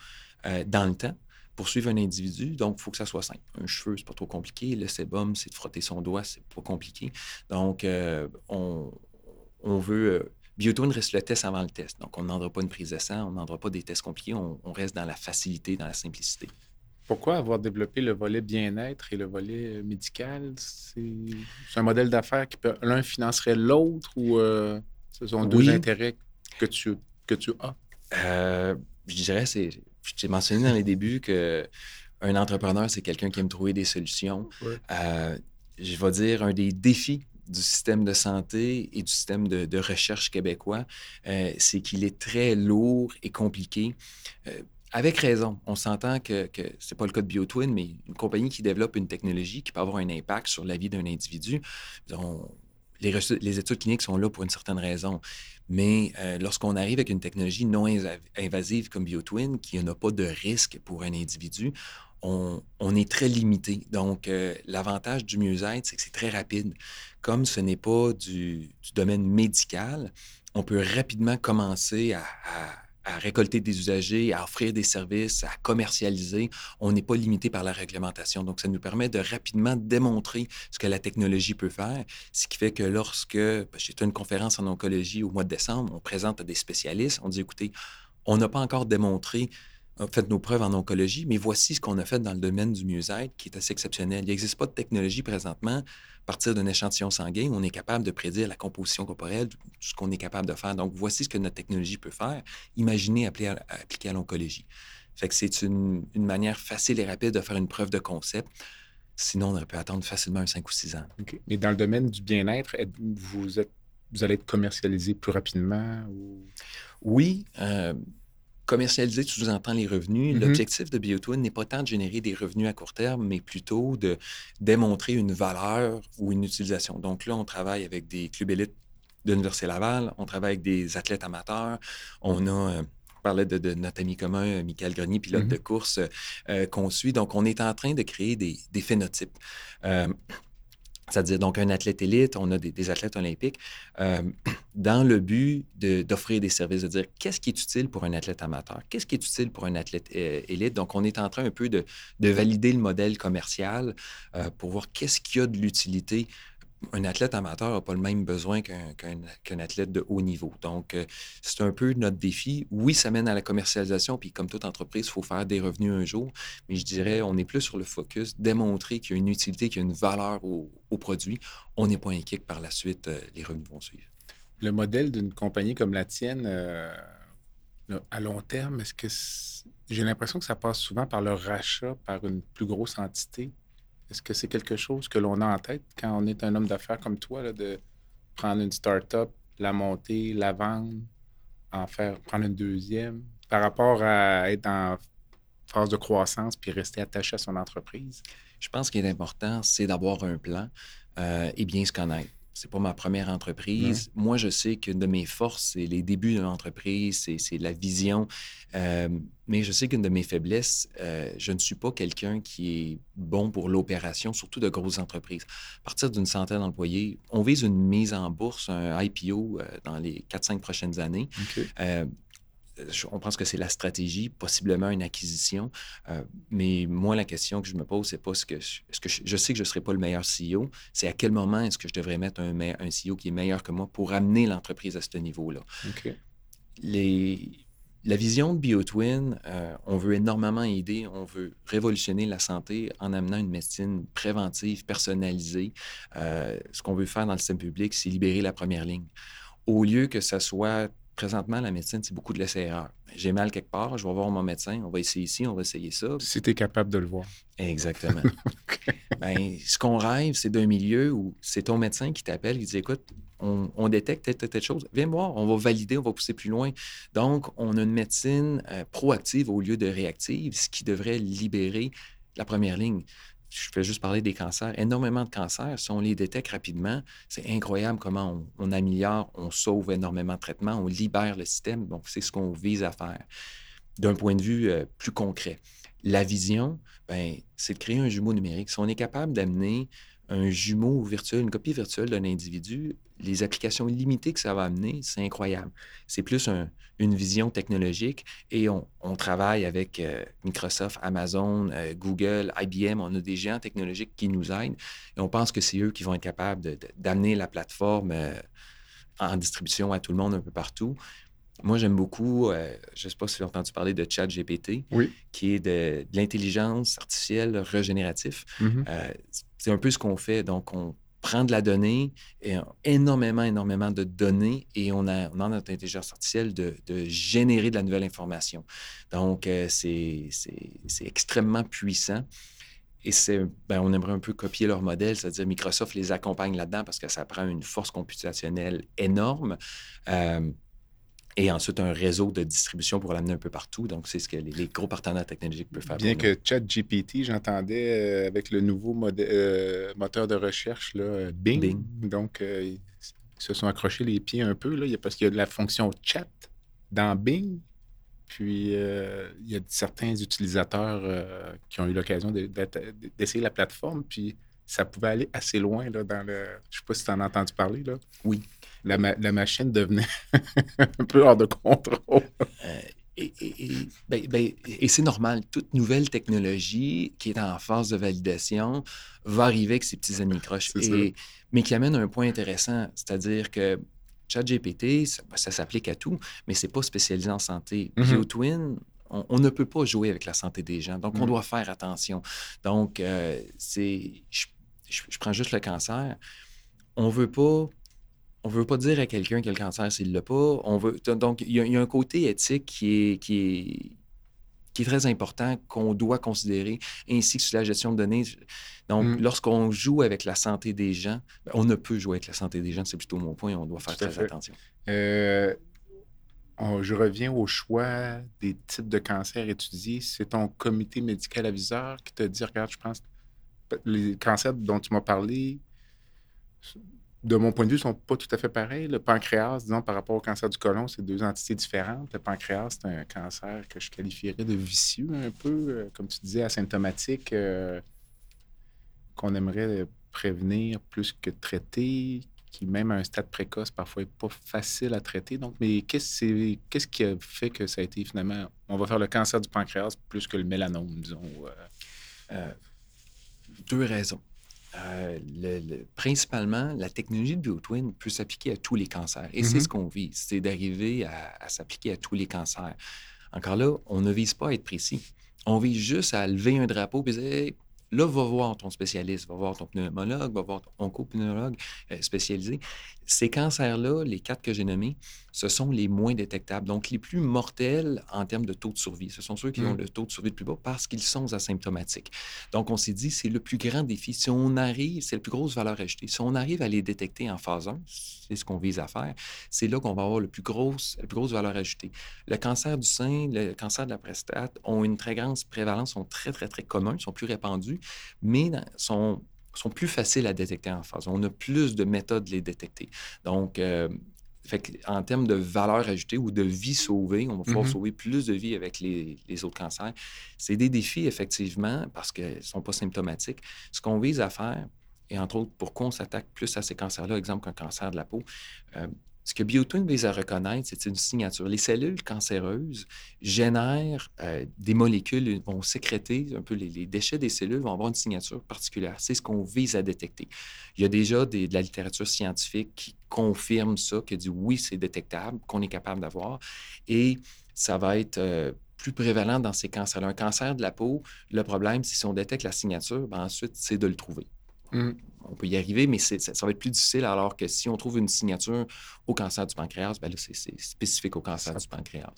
dans le temps, pour suivre un individu, donc il faut que ça soit simple. Un cheveu, c'est pas trop compliqué. Le sébum, c'est de frotter son doigt, c'est pas compliqué. Donc, euh, on, veut. Euh, Biotone reste le test avant le test. Donc, on n'endra pas une prise de sang, on n'endra pas des tests compliqués, on, reste dans la facilité, dans la simplicité. Pourquoi avoir développé le volet bien-être et le volet euh, médical? C'est un modèle d'affaires qui peut. L'un financerait l'autre ou ce sont deux intérêts que tu, que tu as? je dirais, c'est j'ai mentionné dans les débuts que un entrepreneur, c'est quelqu'un qui aime trouver des solutions. Euh, je vais dire un des défis du système de santé et du système de, recherche québécois, euh, c'est qu'il est très lourd et compliqué. Euh, avec raison, on s'entend que, ce n'est pas le cas de BioTwin, mais une compagnie qui développe une technologie qui peut avoir un impact sur la vie d'un individu, les, les, études cliniques sont là pour une certaine raison. Mais euh, lorsqu'on arrive avec une technologie non invasive comme BioTwin, qui n'a pas de risque pour un individu, on, est très limité. Donc, euh, l'avantage du mieux-être, c'est que c'est très rapide. Comme ce n'est pas du, domaine médical, on peut rapidement commencer à récolter des usagers, à offrir des services, à commercialiser. On n'est pas limité par la réglementation. Donc, ça nous permet de rapidement démontrer ce que la technologie peut faire, ce qui fait que lorsque ben, j'étais une conférence en oncologie au mois de décembre, on présente à des spécialistes, on dit, écoutez, on n'a pas encore démontré fait nos preuves en oncologie, mais voici ce qu'on a fait dans le domaine du mieux-être qui est assez exceptionnel. Il n'existe pas de technologie présentement. À partir d'un échantillon sanguin, on est capable de prédire la composition corporelle, tout ce qu'on est capable de faire. Donc, voici ce que notre technologie peut faire. Imaginez appliquer à, l'oncologie. Fait que c'est une, une manière facile et rapide de faire une preuve de concept. Sinon, on aurait pu attendre facilement un 5 ou 6 ans. Mais dans le domaine du bien-être, vous, êtes, vous allez être commercialisé plus rapidement? Ou... Oui, euh, commercialiser, tu sous-entends les revenus. Mhm. L'objectif de BioTwin n'est pas tant de générer des revenus à court terme, mais plutôt de démontrer une valeur ou une utilisation. Donc là, on travaille avec des clubs élites de l'Université Laval, on travaille avec des athlètes amateurs, on a... euh, on parlait de, de notre ami commun, euh, Michael Grenier, pilote Mhm. de course euh, qu'on suit. Donc, on est en train de créer des, des phénotypes. Euh, c'est-à-dire, donc, un athlète élite, on a des, athlètes olympiques, euh, dans le but d'offrir des services, de dire qu'est-ce qui est utile pour un athlète amateur, qu'est-ce qui est utile pour un athlète euh, élite? Donc, on est en train un peu de, de valider le modèle commercial euh, pour voir qu'est-ce qu'il y a de l'utilité. Un athlète amateur n'a pas le même besoin qu'un athlète de haut niveau. Donc, euh, c'est un peu notre défi. Oui, ça mène à la commercialisation, puis comme toute entreprise, il faut faire des revenus un jour, mais je dirais, on est plus sur le focus, démontrer qu'il y a une utilité, qu'il y a une valeur au, produit. On n'est pas inquiet que par la suite, euh, les revenus vont suivre. Le modèle d'une compagnie comme la tienne, euh, à long terme, est-ce que j'ai l'impression que ça passe souvent par le rachat par une plus grosse entité? Est-ce que c'est quelque chose que l'on a en tête quand on est un homme d'affaires comme toi, de prendre une start-up, la monter, la vendre, en faire, prendre une deuxième, par rapport à être en phase de croissance puis rester attaché à son entreprise? Je pense qu'il est important, c'est d'avoir un plan euh, et bien se connaître. C'est pas ma première entreprise. Moi, je sais qu'une de mes forces, c'est les débuts de l'entreprise, c'est, c'est la vision. Euh, mais je sais qu'une de mes faiblesses, euh, je ne suis pas quelqu'un qui est bon pour l'opération, surtout de grosses entreprises. À partir d'une centaine d'employés, on vise une mise en bourse, un IPO euh, dans les 4-5 prochaines années. Je- on pense que c'est la stratégie, possiblement une acquisition. Euh, mais moi, la question que je me pose, c'est pas ce que je, est-ce que je, je sais que je ne serai pas le meilleur CEO, c'est à quel moment est-ce que je devrais mettre un, CEO qui est meilleur que moi pour amener l'entreprise à ce niveau-là? OK. Les, la vision de BioTwin, euh, on veut énormément aider, on veut révolutionner la santé en amenant une médecine préventive, personnalisée. Euh, ce qu'on veut faire dans le système public, c'est libérer la première ligne. Au lieu que ça soit présentement, la médecine, c'est beaucoup de laisser-erreur. J'ai mal quelque part, je vais voir mon médecin, on va essayer ici, on va essayer ça. Si tu es capable de le voir. Exactement. ben, ce qu'on rêve, c'est d'un milieu où c'est ton médecin qui t'appelle, qui dit Écoute, on, on détecte telle, telle, telle chose, viens me voir, on va valider, on va pousser plus loin. Donc, on a une médecine euh, proactive au lieu de réactive, ce qui devrait libérer la première ligne. Je fais juste parler des cancers. Énormément de cancers, si on les détecte rapidement, c'est incroyable comment on, améliore, on sauve énormément de traitements, on libère le système. Donc, c'est ce qu'on vise à faire d'un point de vue euh, plus concret. La vision, ben, c'est de créer un jumeau numérique. Si on est capable d'amener un jumeau virtuel, une copie virtuelle d'un individu, les applications limitées que ça va amener, c'est incroyable. C'est plus un- une vision technologique et on, on travaille avec euh, Microsoft, Amazon, euh, Google, IBM. On a des géants technologiques qui nous aident et on pense que c'est eux qui vont être capables d'amener la plateforme euh, en distribution à tout le monde un peu partout. Moi, j'aime beaucoup, euh, je ne sais pas si vous avez entendu parler de ChatGPT, Oui. qui est de, de l'intelligence artificielle régénérative. Mhm. Euh, c'est un peu ce qu'on fait. Donc, on prend de la donnée, et énormément, énormément de données, et on a, on a notre intelligence artificielle de, générer de la nouvelle information. Donc, euh, c'est extrêmement puissant. Et ben, on aimerait un peu copier leur modèle, c'est-à-dire Microsoft les accompagne là-dedans parce que ça prend une force computationnelle énorme. Euh, et ensuite, un réseau de distribution pour l'amener un peu partout. Donc, c'est ce que les, les gros partenaires technologiques peuvent faire. Bien que ChatGPT, j'entendais euh, avec le nouveau euh, moteur de recherche, là, euh, Bing. Bing. Donc, euh, ils se sont accrochés les pieds un peu, là, il y a- parce qu'il y a de la fonction chat dans Bing. Puis, il y a certains utilisateurs qui ont eu l'occasion de- d'essayer la plateforme, puis ça pouvait aller assez loin là, dans le... Je sais pas si tu en as entendu parler, là. Oui. La, ma- la machine devenait un peu hors de contrôle. Euh, et et- et- ben- ben, et c'est normal. Toute nouvelle technologie qui est en phase de validation va arriver avec ses petits anicroches. Mais qui amène un point intéressant, c'est-à-dire que ChatGPT, ça, ben, ça s'applique à tout, mais c'est pas spécialisé en santé. Mhm. BioTwin, on, on ne peut pas jouer avec la santé des gens. Donc, on Mhm. doit faire attention. Donc, euh, c'est... Je, je- je prends juste le cancer. On veut pas... On veut pas dire à quelqu'un quel cancer s'il l'a pas. On veut donc il y, a- il y a un côté éthique qui est qui est qui est très important, qu'on doit considérer, ainsi que sur la gestion de données. Donc, Mm. lorsqu'on joue avec la santé des gens, ben, on ne peut jouer avec la santé des gens, c'est plutôt mon point, on doit faire très fait. attention. Euh, on- je reviens au choix des types de cancers étudiés. C'est ton comité médical aviseur qui te dit, regarde, je pense, les cancers dont tu m'as parlé, de mon point de vue, sont pas tout à fait pareils. Le pancréas, disons, par rapport au cancer du côlon, c'est deux entités différentes. Le pancréas, c'est un cancer que je qualifierais de vicieux un peu, euh, comme tu disais, asymptomatique, euh, qu'on aimerait prévenir plus que traiter, qui même à un stade précoce, parfois, n'est pas facile à traiter. Donc, mais qu'est-ce qui a fait que ça a été finalement, on va faire le cancer du pancréas plus que le mélanome, disons. Euh, deux raisons. Euh, le- le- principalement, la technologie de BioTwin peut s'appliquer à tous les cancers. Et c'est Mhm. ce qu'on vise, c'est d'arriver à, à s'appliquer à tous les cancers. Encore là, on ne vise pas à être précis. On vise juste à lever un drapeau et dire Hey, là, va voir ton spécialiste, va voir ton pneumologue, va voir ton oncopneumologue euh, spécialisé. Ces cancers-là, les quatre que j'ai nommés, ce sont les moins détectables, donc les plus mortels en termes de taux de survie. Ce sont ceux qui ont Mm. le taux de survie le plus bas parce qu'ils sont asymptomatiques. Donc, on s'est dit, c'est le plus grand défi. Si on arrive, c'est la plus grosse valeur ajoutée. Si on arrive à les détecter en phase 1, c'est ce qu'on vise à faire, c'est là qu'on va avoir le plus grosse, la plus grosse valeur ajoutée. Le cancer du sein, le cancer de la prostate ont une très grande prévalence, sont très, très, très communs, sont plus répandus, mais sont sont plus faciles à détecter en phase. On a plus de méthodes de les détecter. Donc, euh, fait en termes de valeur ajoutée ou de vie sauvée, on va pouvoir Mhm. sauver plus de vies avec les, les autres cancers. C'est des défis, effectivement, parce qu'ils ne sont pas symptomatiques. Ce qu'on vise à faire, et entre autres, pourquoi on s'attaque plus à ces cancers-là, exemple qu'un cancer de la peau, euh, ce que BioTwin vise à reconnaître, c'est une signature. Les cellules cancéreuses génèrent euh, des molécules, vont sécréter un peu les, déchets des cellules, vont avoir une signature particulière. C'est ce qu'on vise à détecter. Il y a déjà de la littérature scientifique qui confirme ça, qui dit oui, c'est détectable, qu'on est capable d'avoir. Et ça va être euh, plus prévalent dans ces cancers-là. Un cancer de la peau, le problème, si on détecte la signature, ben ensuite, c'est de le trouver. Mhm. On peut y arriver, mais ça, ça va être plus difficile alors que si on trouve une signature au cancer du pancréas, ben là, c'est spécifique au cancer du pancréas.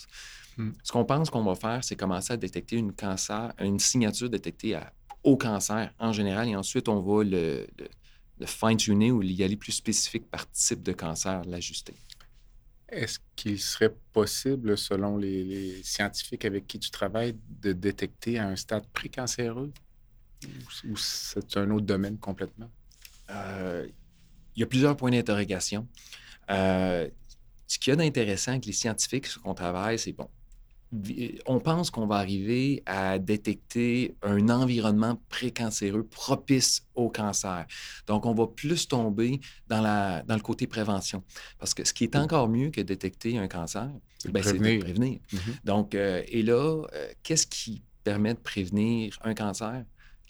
Hmm. Ce qu'on pense qu'on va faire, c'est commencer à détecter une, cancer, une signature détectée à- au cancer en général, et ensuite, on va le, le- le fine-tuner ou y aller plus spécifique par type de cancer, l'ajuster. Est-ce qu'il serait possible, selon les, les scientifiques avec qui tu travailles, de détecter à un stade précancéreux? Ou, ou c'est un autre domaine complètement? Euh, il y a plusieurs points d'interrogation. Euh, ce qu'il y a d'intéressant avec les scientifiques sur qu'on travaille, c'est bon. On pense qu'on va arriver à détecter un environnement précancéreux propice au cancer. Donc, on va plus tomber dans, la, dans le côté prévention. Parce que ce qui est encore mieux que détecter un cancer, C'est de ben, c'est de prévenir. Mhm. Donc, euh, et là, euh, qu'est-ce qui permet de prévenir un cancer?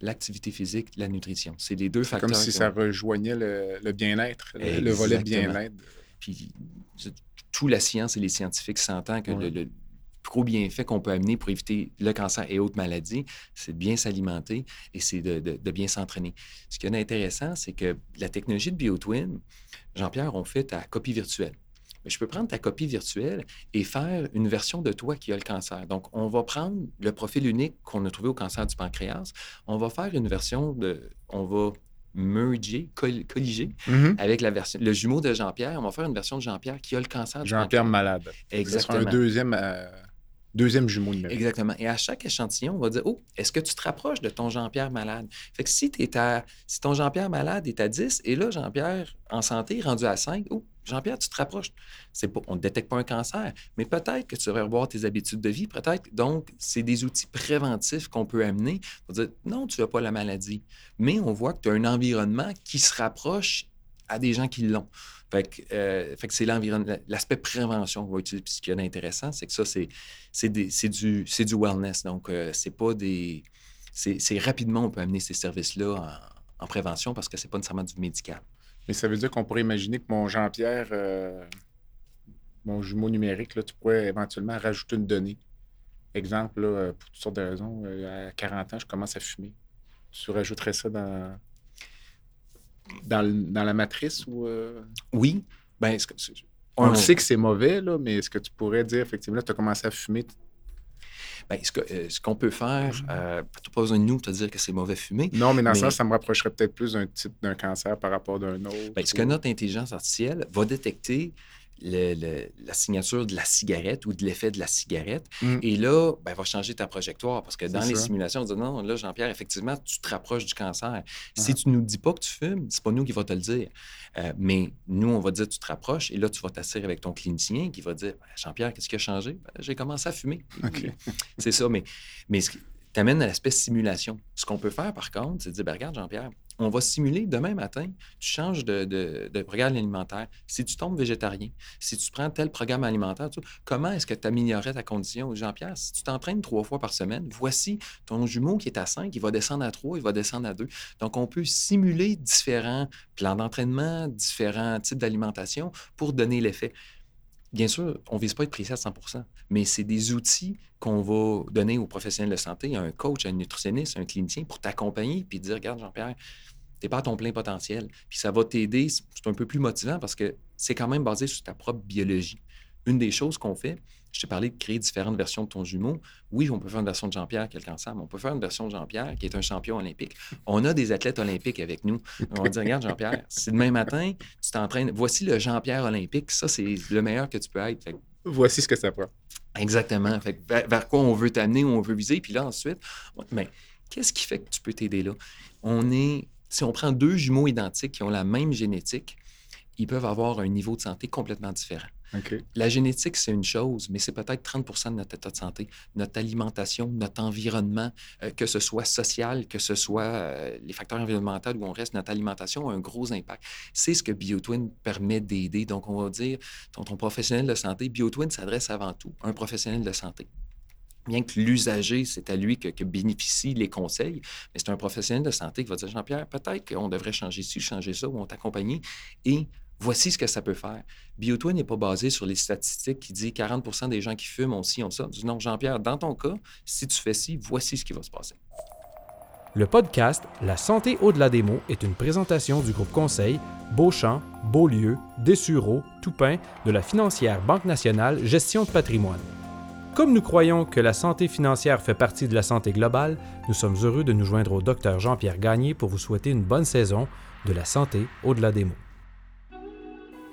L'activité physique, la nutrition. C'est les deux facteurs. Comme si ça rejoignait le, le bien-être, le, le volet bien-être. Puis toute la science et les scientifiques s'entendent que Ouais. le, le gros bienfait qu'on peut amener pour éviter le cancer et autres maladies, c'est de bien s'alimenter et c'est de, de- de bien s'entraîner. Ce qui est intéressant, c'est que la technologie de BioTwin, Jean-Pierre, on fait ta copie virtuelle. Mais je peux prendre ta copie virtuelle et faire une version de toi qui a le cancer. Donc, on va prendre le profil unique qu'on a trouvé au cancer du pancréas. On va faire une version de. On va merger, coll- colliger Mhm. avec la version, le jumeau de Jean-Pierre. On va faire une version de Jean-Pierre qui a le cancer du Jean-Pierre malade. Exactement. un deuxième, euh, deuxième jumeau numérique. Exactement. Et à chaque échantillon, on va dire Oh, est-ce que tu te rapproches de ton Jean-Pierre malade? Fait que si, t'es à, si ton Jean-Pierre malade est à 10 et là, Jean-Pierre en santé est rendu à 5, oh, Jean-Pierre, tu te rapproches. On ne détecte pas un cancer, mais peut-être que tu devrais revoir tes habitudes de vie, peut-être. Donc, c'est des outils préventifs qu'on peut amener pour dire non, tu n'as pas la maladie. Mais on voit que tu as un environnement qui se rapproche à des gens qui l'ont. Fait que, euh, c'est l'aspect prévention qu'on va utiliser. Puis ce qu'il y a c'est que ça, c'est, du, wellness. Donc, euh, c'est pas des. C'est, c'est rapidement, on peut amener ces services-là en, en prévention parce que c'est pas nécessairement du médical. Mais ça veut dire qu'on pourrait imaginer que mon Jean-Pierre, euh, mon jumeau numérique, là, tu pourrais éventuellement rajouter une donnée. Exemple, là, euh, pour toutes sortes de raisons, euh, à 40 ans, je commence à fumer. Tu rajouterais ça dans, dans, la matrice ou. euh, Oui, ben, que- On le sait que c'est mauvais, là, mais est-ce que tu pourrais dire, effectivement, tu as commencé à fumer, Bien, ce qu'on peut faire, euh, pas besoin de nous te dire que c'est mauvais fumer. Non, mais dans ça, ça me rapprocherait peut-être plus d'un type d'un cancer par rapport d'un autre. Bien, ce que notre intelligence artificielle va détecter, la signature de la cigarette ou de l'effet de la cigarette. Mm. Et là, ben, elle va changer ta projectoire parce que dans les simulations, on dit non, là, Jean-Pierre, effectivement, tu te rapproches du cancer. Si tu ne nous dis pas que tu fumes, c'est pas nous qui va te le dire. Euh, mais nous, on va dire tu te rapproches et là, tu vas t'asseoir avec ton clinicien qui va dire ben, Jean-Pierre, qu'est-ce qui a changé? Ben, j'ai commencé à fumer. c'est ça, mais, mais ce t'amène à l'aspect simulation. Ce qu'on peut faire, par contre, c'est de dire, ben, regarde, Jean-Pierre, on va simuler demain matin, tu changes de, programme alimentaire. Si tu tombes végétarien, si tu prends tel programme alimentaire, comment est-ce que tu améliorerais ta condition? Jean-Pierre, si tu t'entraînes trois fois par semaine, voici ton jumeau qui est à 5, il va descendre à 3, il va descendre à 2. Donc, on peut simuler différents plans d'entraînement, différents types d'alimentation pour donner l'effet. Bien sûr, on ne vise pas être précis à 100% mais c'est des outils qu'on va donner aux professionnels de santé, à un coach, à un nutritionniste, à un clinicien pour t'accompagner puis dire Regarde, Jean-Pierre, tu n'es pas à ton plein potentiel. Puis ça va t'aider. C'est un peu plus motivant parce que c'est quand même basé sur ta propre biologie. Une des choses qu'on fait, je t'ai parlé de créer différentes versions de ton jumeau. Oui, on peut faire une version de Jean-Pierre qui a le cancer, mais on peut faire une version de Jean-Pierre qui est un champion olympique. On a des athlètes olympiques avec nous. On va dire, regarde, Jean-Pierre, si demain matin, tu t'entraînes, voici le Jean-Pierre olympique, ça, c'est le meilleur que tu peux être. Voici ce que ça prend. Exactement. Fait vers, quoi on veut t'amener, où on veut viser. Puis là, ensuite, mais qu'est-ce qui fait que tu peux t'aider là? On est, si on prend deux jumeaux identiques qui ont la même génétique, ils peuvent avoir un niveau de santé complètement différent. La génétique, c'est une chose, mais c'est peut-être 30% de notre état de santé. Notre alimentation, notre environnement, euh, que ce soit social, que ce soit euh, les facteurs environnementaux où on reste, notre alimentation a un gros impact. C'est ce que BioTwin permet d'aider. Donc, on va dire, ton, ton professionnel de santé, BioTwin s'adresse avant tout à un professionnel de santé bien que l'usager, c'est à lui que, que, bénéficient les conseils, mais c'est un professionnel de santé qui va dire Jean-Pierre, peut-être qu'on devrait changer ci, changer ça, ou on t'accompagner. Et Voici ce que ça peut faire. BioTwin n'est pas basé sur les statistiques qui disent 40% des gens qui fument ont ci, ont ça. Non, Jean-Pierre, dans ton cas, si tu fais ci, voici ce qui va se passer. Le podcast La santé au-delà des mots est une présentation du groupe conseil Beauchamp, Beaulieu, Dessureau, Toupin de la financière Banque nationale Gestion de patrimoine. Comme nous croyons que la santé financière fait partie de la santé globale, nous sommes heureux de nous joindre au docteur Jean-Pierre Gagné pour vous souhaiter une bonne saison de la santé au-delà des mots.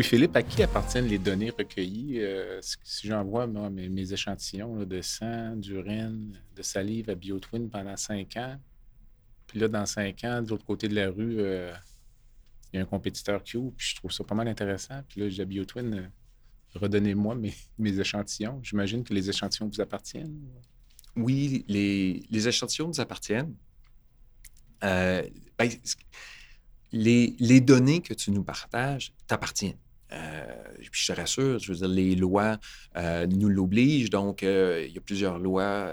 Louis-Philippe, à qui appartiennent les données recueillies? Euh, si j'envoie mes, échantillons de sang, d'urine, de salive à BioTwin pendant cinq ans, puis là, dans cinq ans, de l'autre côté de la rue, euh, il y a un compétiteur Q, puis je trouve ça pas mal intéressant. Puis là, j'ai BioTwin, euh, redonnez-moi mes, mes, échantillons. J'imagine que les échantillons vous appartiennent. Oui, les, les échantillons nous appartiennent. Ben, les, les, données que tu nous partages t'appartiennent. Euh, puis je te rassure, je veux dire, les lois euh, nous l'obligent. Donc, euh, il y a plusieurs lois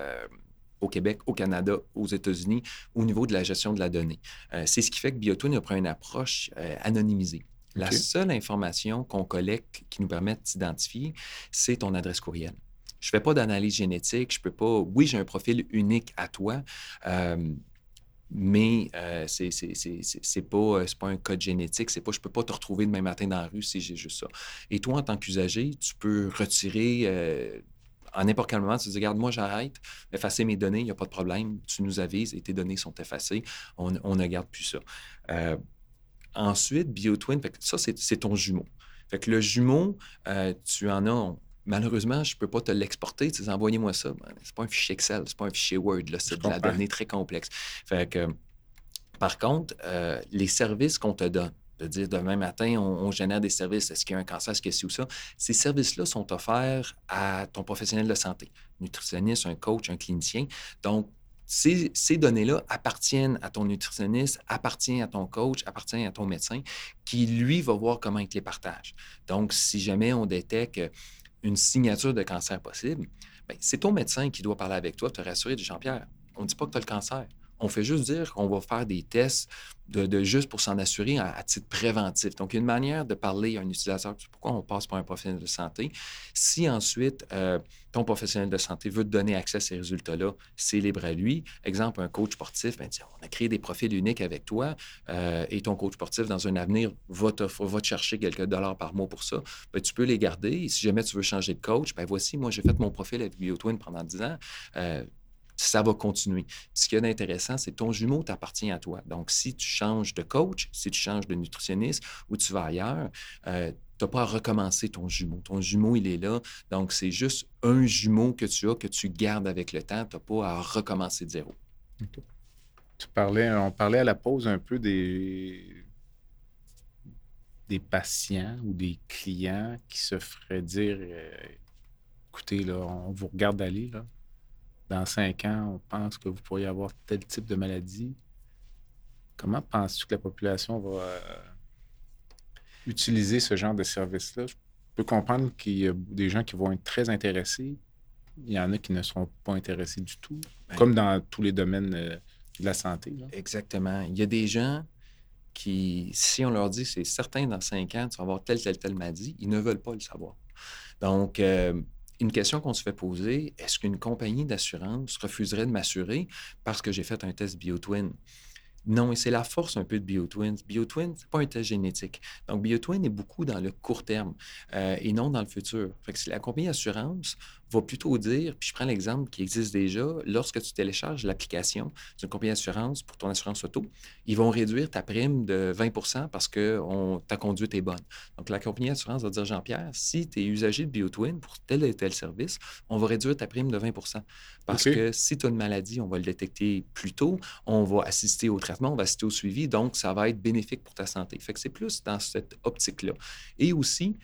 au Québec, au Canada, aux États-Unis, au niveau de la gestion de la donnée. c'est ce qui fait que BioTwin a pris une approche anonymisée. La seule information qu'on collecte qui nous permet d'identifier, c'est ton adresse courriel. Je ne fais pas d'analyse génétique, je peux pas. Oui, j'ai un profil unique à toi, mais euh, c'est pas, euh, pas un code génétique. C'est pas, je peux pas te retrouver demain matin dans la rue si j'ai juste ça. Et toi, en tant qu'usager, tu peux retirer, euh, en n'importe quel moment, tu dis, regarde, moi, j'arrête, effacer mes données, il n'y a pas de problème. Tu nous avises et tes données sont effacées. On, ne garde plus ça. Euh, ensuite, BioTwin, ça, c'est ton jumeau. Fait que le jumeau, tu en as, malheureusement, je ne peux pas te l'exporter. Tu dis, envoyez-moi ça. C'est pas un fichier Excel, c'est pas un fichier Word, c'est de la donnée très complexe. Fait que, par contre, euh, les services qu'on te donne, de dire demain matin, on, génère des services, est-ce qu'il y a un cancer, est-ce qu'il y a ci ou ça, ces services-là sont offerts à ton professionnel de santé, nutritionniste, un coach, un clinicien. Donc, ces, ces données-là appartiennent à ton nutritionniste, appartiennent à ton coach, appartiennent à ton médecin, qui, lui, va voir comment il te les partage. Donc, si jamais on détecte une signature de cancer possible, ben, c'est ton médecin qui doit parler avec toi, te rassurer de Jean-Pierre. On ne dit pas que tu as le cancer. On fait juste dire qu'on va faire des tests de, juste pour s'en assurer à, titre préventif. Donc, une manière de parler à un utilisateur. Pourquoi on passe par un professionnel de santé? Si ensuite, euh, ton professionnel de santé veut te donner accès à ces résultats-là, c'est libre à lui. Exemple, un coach sportif, ben, on a créé des profils uniques avec toi euh, et ton coach sportif, dans un avenir, va te, chercher quelques dollars par mois pour ça. Ben, tu peux les garder. Si jamais tu veux changer de coach, ben voici, moi, j'ai fait mon profil avec BioTwin pendant 10 ans. Euh, ça va continuer. Ce qui est intéressant, c'est que ton jumeau t'appartient à toi. Donc, si tu changes de coach, si tu changes de nutritionniste ou tu vas ailleurs, euh, tu n'as pas à recommencer ton jumeau. Ton jumeau, il est là. Donc, c'est juste un jumeau que tu as, que tu gardes avec le temps. Tu n'as pas à recommencer de zéro. Tu parlais, on parlait à la pause un peu des, des patients ou des clients qui se feraient dire euh, écoutez, là, on vous regarde aller, là dans cinq ans, on pense que vous pourriez avoir tel type de maladie. Comment penses-tu que la population va euh, utiliser ce genre de service-là? Je peux comprendre qu'il y a des gens qui vont être très intéressés. Il y en a qui ne seront pas intéressés du tout, ben comme dans tous les domaines euh, de la santé. Exactement. Il y a des gens qui, si on leur dit c'est certain dans cinq ans, tu vas avoir telle, telle, telle maladie, ils ne veulent pas le savoir. Donc, euh, une question qu'on se fait poser, est-ce qu'une compagnie d'assurance refuserait de m'assurer parce que j'ai fait un test BioTwin? Non, et c'est la force un peu de BioTwin. BioTwin, ce n'est pas un test génétique. Donc, BioTwin est beaucoup dans le court terme euh, et non dans le futur. Que la compagnie d'assurance va plutôt dire, puis je prends l'exemple qui existe déjà, lorsque tu télécharges l'application d'une compagnie d'assurance pour ton assurance auto, ils vont réduire ta prime de 20 parce que on, ta conduite est bonne. Donc, la compagnie d'assurance va dire, Jean-Pierre, si tu es usager de BioTwin pour tel et tel service, on va réduire ta prime de 20 Parce que si tu as une maladie, on va le détecter plus tôt, on va assister au traitement, on va assister au suivi, donc ça va être bénéfique pour ta santé. Fait que c'est plus dans cette optique-là. Et aussi,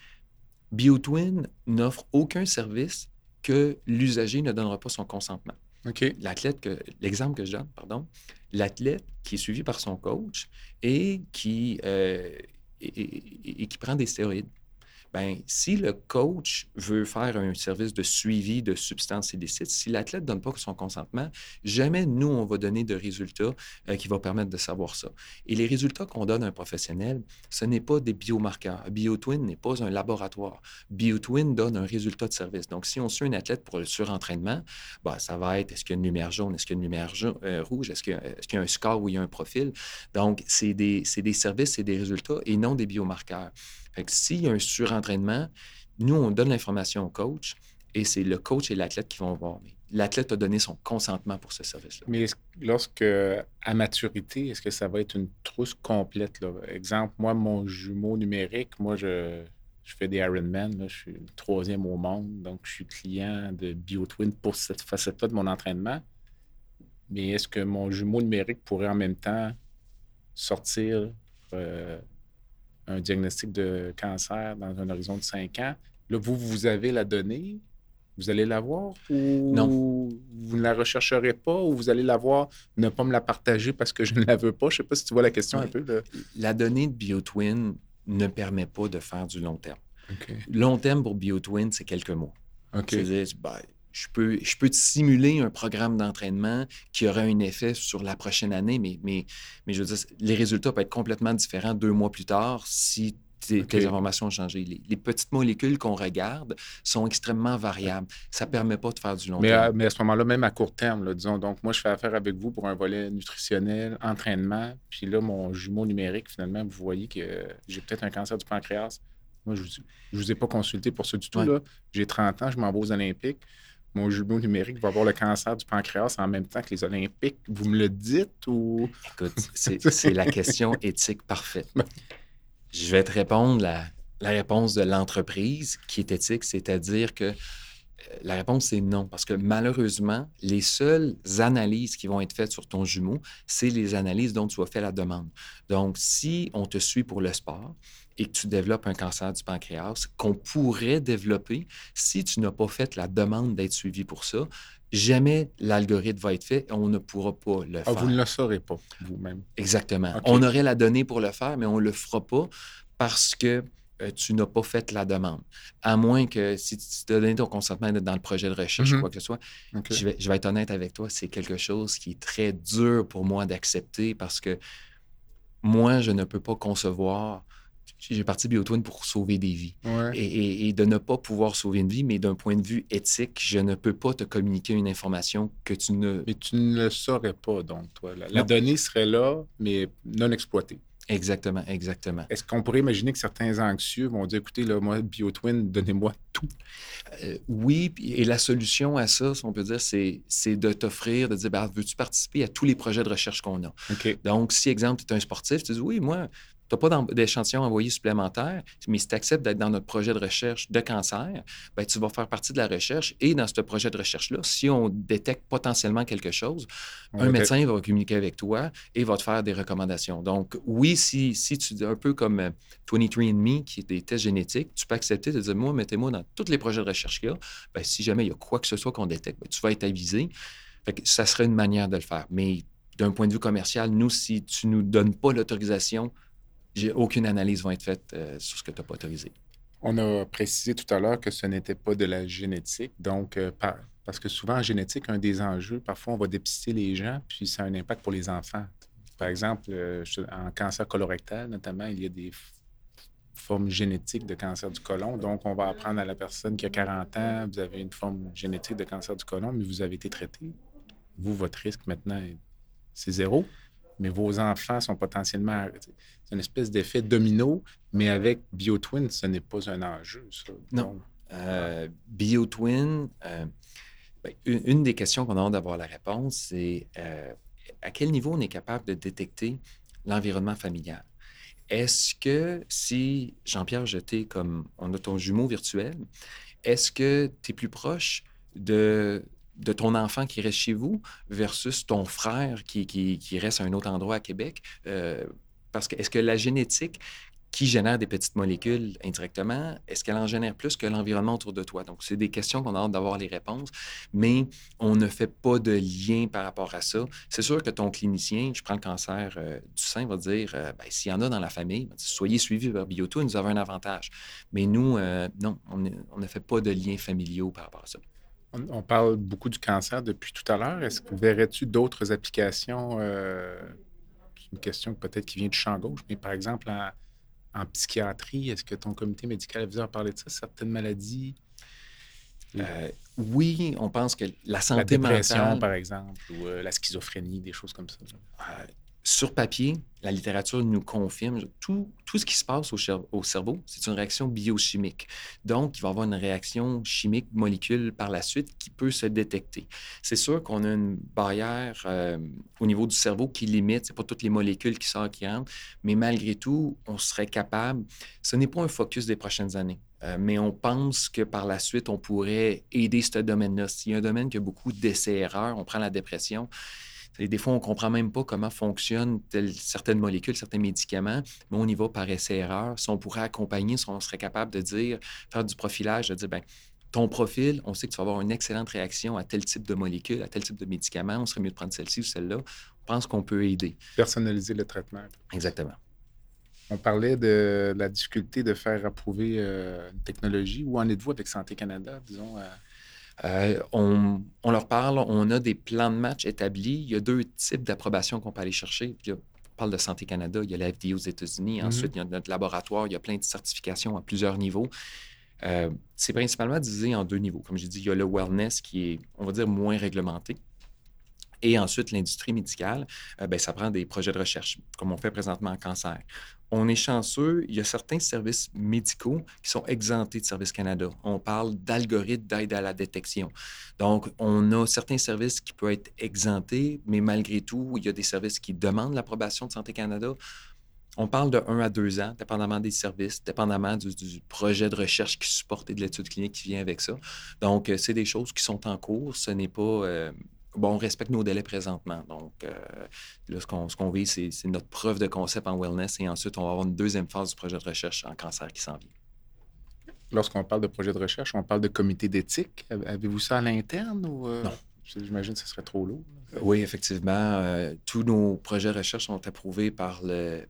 BioTwin n'offre aucun service que l'usager ne donnera pas son consentement. L'athlète, que, l'exemple que je donne, pardon, l'athlète qui est suivi par son coach et qui, euh, et qui prend des stéroïdes ben, si le coach veut faire un service de suivi de substances illicites, si l'athlète ne donne pas son consentement, jamais nous, on va donner de résultats euh, qui vont permettre de savoir ça. Et les résultats qu'on donne à un professionnel, ce n'est pas des biomarqueurs. BioTwin n'est pas un laboratoire. BioTwin donne un résultat de service. Donc, si on suit un athlète pour le surentraînement, ben, ça va être est-ce qu'il y a une lumière jaune, est-ce qu'il y a une lumière euh, rouge, est-ce qu'il, y a, un score ou il y a un profil? Donc, c'est des, c'est des services, c'est des résultats et non des biomarqueurs. Fait que s'il y a un surentraînement, nous, on donne l'information au coach et c'est le coach et l'athlète qui vont voir. L'athlète a donné son consentement pour ce service-là. Mais lorsque, à maturité, est-ce que ça va être une trousse complète? Là? Exemple, moi, mon jumeau numérique, moi, je, je fais des Ironman, je suis le troisième au monde, donc je suis client de BioTwin pour cette facette-là de mon entraînement. Mais est-ce que mon jumeau numérique pourrait en même temps sortir euh, un diagnostic de cancer dans un horizon de 5 ans, là, vous, vous avez la donnée, vous allez l'avoir ou non. vous ne la rechercherez pas ou vous allez l'avoir, ne pas me la partager parce que je ne la veux pas? Je ne sais pas si tu vois la question un peu. La donnée de BioTwin ne permet pas de faire du long terme. Long terme pour BioTwin, c'est quelques mois. OK je peux, je peux te simuler un programme d'entraînement qui aura un effet sur la prochaine année, mais, mais, mais je veux dire, les résultats peuvent être complètement différents deux mois plus tard si tes, informations ont changé. Les, petites molécules qu'on regarde sont extrêmement variables. Ça ne permet pas de faire du long mais terme. Mais à ce moment-là, même à court terme, disons, donc moi, je fais affaire avec vous pour un volet nutritionnel, entraînement, puis là, mon jumeau numérique, finalement, vous voyez que j'ai peut-être un cancer du pancréas. Moi, je ne vous, ai pas consulté pour ça du tout. J'ai 30 ans, je m'en vais aux Olympiques mon jumeau numérique va avoir le cancer du pancréas en même temps que les Olympiques. Vous me le dites ou? Écoute, c'est la question éthique parfaite. Je vais te répondre la, la réponse de l'entreprise qui est éthique, c'est-à-dire que la réponse, c'est non, parce que malheureusement, les seules analyses qui vont être faites sur ton jumeau, c'est les analyses dont tu as fait la demande. Donc, si on te suit pour le sport et que tu développes un cancer du pancréas, qu'on pourrait développer si tu n'as pas fait la demande d'être suivi pour ça, jamais l'algorithme va être fait et on ne pourra pas le faire. Ah, vous ne le saurez pas vous-même. Exactement. On aurait la donnée pour le faire, mais on ne le fera pas parce que euh, tu n'as pas fait la demande. À moins que si tu as donné ton consentement d'être dans le projet de recherche ou mm-hmm. quoi que ce soit, je, vais, je, vais, être honnête avec toi, c'est quelque chose qui est très dur pour moi d'accepter parce que moi, je ne peux pas concevoir. J'ai parti Biotwin pour sauver des vies. Et, de ne pas pouvoir sauver une vie, mais d'un point de vue éthique, je ne peux pas te communiquer une information que tu ne. Mais tu ne le saurais pas, donc, toi. la donnée serait là, mais non exploitée. Exactement, exactement. Est-ce qu'on pourrait imaginer que certains anxieux vont dire, écoutez, là, moi, BioTwin, donnez-moi tout? Euh, oui, et la solution à ça, si on peut dire, c'est, de t'offrir, de dire, ben, veux-tu participer à tous les projets de recherche qu'on a? Donc, si, exemple, tu es un sportif, tu dis, oui, moi, tu n'as pas d'échantillon envoyé supplémentaire, mais si tu acceptes d'être dans notre projet de recherche de cancer, bien, tu vas faire partie de la recherche. Et dans ce projet de recherche-là, si on détecte potentiellement quelque chose, un médecin va communiquer avec toi et va te faire des recommandations. Donc, oui, si, si tu un peu comme 23andMe, euh, qui est des tests génétiques, tu peux accepter de dire, moi, mettez-moi dans tous les projets de recherche qu'il y a. Bien, si jamais il y a quoi que ce soit qu'on détecte, bien, tu vas être avisé. ça serait une manière de le faire. Mais d'un point de vue commercial, nous, si tu ne nous donnes pas l'autorisation aucune analyse va être faite euh, sur ce que tu n'as pas autorisé. On a précisé tout à l'heure que ce n'était pas de la génétique. Donc, euh, parce que souvent, en génétique, un des enjeux, parfois, on va dépister les gens, puis ça a un impact pour les enfants. Par exemple, euh, en cancer colorectal, notamment, il y a des formes génétiques de cancer du côlon. Donc, on va apprendre à la personne qui a 40 ans, vous avez une forme génétique de cancer du côlon, mais vous avez été traité. Vous, votre risque maintenant, c'est zéro mais vos enfants sont potentiellement. C'est une espèce d'effet domino, mais avec BioTwin, ce n'est pas un enjeu, ça. Non. Euh, BioTwin, euh, ben, une, des questions qu'on a d'avoir la réponse, c'est euh, à quel niveau on est capable de détecter l'environnement familial? Est-ce que si Jean-Pierre Jeté, comme on a ton jumeau virtuel, est-ce que tu es plus proche de de ton enfant qui reste chez vous versus ton frère qui, qui, reste à un autre endroit à Québec? Euh, parce que est-ce que la génétique qui génère des petites molécules indirectement, est-ce qu'elle en génère plus que l'environnement autour de toi? Donc, c'est des questions qu'on a hâte d'avoir les réponses, mais on ne fait pas de lien par rapport à ça. C'est sûr que ton clinicien, je prends le cancer euh, du sein, va dire, euh, ben, s'il y en a dans la famille, soyez suivis vers Bioto, nous avons un avantage. Mais nous, non, on, on ne fait pas de liens familiaux par rapport à ça. On, parle beaucoup du cancer depuis tout à l'heure. Est-ce que verrais-tu d'autres applications? Euh, c'est une question peut-être qui vient du champ gauche, mais par exemple en, psychiatrie, est-ce que ton comité médical a vu en parler de ça, certaines maladies? Euh, oui, on pense que la santé la dépression, par exemple, ou euh, la schizophrénie, des choses comme ça sur papier, la littérature nous confirme tout, tout ce qui se passe au, au cerveau, c'est une réaction biochimique. Donc, il va y avoir une réaction chimique molécule par la suite qui peut se détecter. C'est sûr qu'on a une barrière euh, au niveau du cerveau qui limite, c'est pas toutes les molécules qui sortent qui rentrent, mais malgré tout, on serait capable. Ce n'est pas un focus des prochaines années. Euh, mais on pense que par la suite, on pourrait aider ce domaine-là. S'il y a un domaine qui a beaucoup d'essais-erreurs, on prend la dépression, des fois, on ne comprend même pas comment fonctionnent certaines molécules, certains médicaments, mais on y va par essai-erreur. Si on pourrait accompagner, si on serait capable de dire, faire du profilage, de dire, ben ton profil, on sait que tu vas avoir une excellente réaction à tel type de molécule, à tel type de médicament, on serait mieux de prendre celle-ci ou celle-là. On pense qu'on peut aider. Personnaliser le traitement. Exactement. On parlait de la difficulté de faire approuver euh, une technologie. Où en êtes-vous avec Santé Canada, disons? Euh, on, leur parle, on a des plans de match établis. Il y a deux types d'approbation qu'on peut aller chercher. on parle de Santé Canada, il y a la FDA aux États-Unis. Mm-hmm. Ensuite, il y a notre laboratoire, il y a plein de certifications à plusieurs niveaux. Euh, c'est principalement divisé en deux niveaux. Comme je dis, il y a le wellness qui est, on va dire, moins réglementé. Et ensuite, l'industrie médicale, euh, ben, ça prend des projets de recherche, comme on fait présentement en cancer. On est chanceux, il y a certains services médicaux qui sont exemptés de Service Canada. On parle d'algorithmes d'aide à la détection. Donc, on a certains services qui peuvent être exemptés, mais malgré tout, il y a des services qui demandent l'approbation de Santé Canada. On parle de 1 à 2 ans, dépendamment des services, dépendamment du, projet de recherche qui supporte et de l'étude clinique qui vient avec ça. Donc, euh, c'est des choses qui sont en cours. Ce n'est pas. Euh, bon, on respecte nos délais présentement. Donc, euh, là, ce qu'on, ce vit, c'est, notre preuve de concept en wellness et ensuite, on va avoir une deuxième phase du projet de recherche en cancer qui s'en vient. Lorsqu'on parle de projet de recherche, on parle de comité d'éthique. Avez-vous ça à l'interne ou. Non. J'imagine que ce serait trop lourd. Oui, effectivement. tous nos projets de recherche sont approuvés par le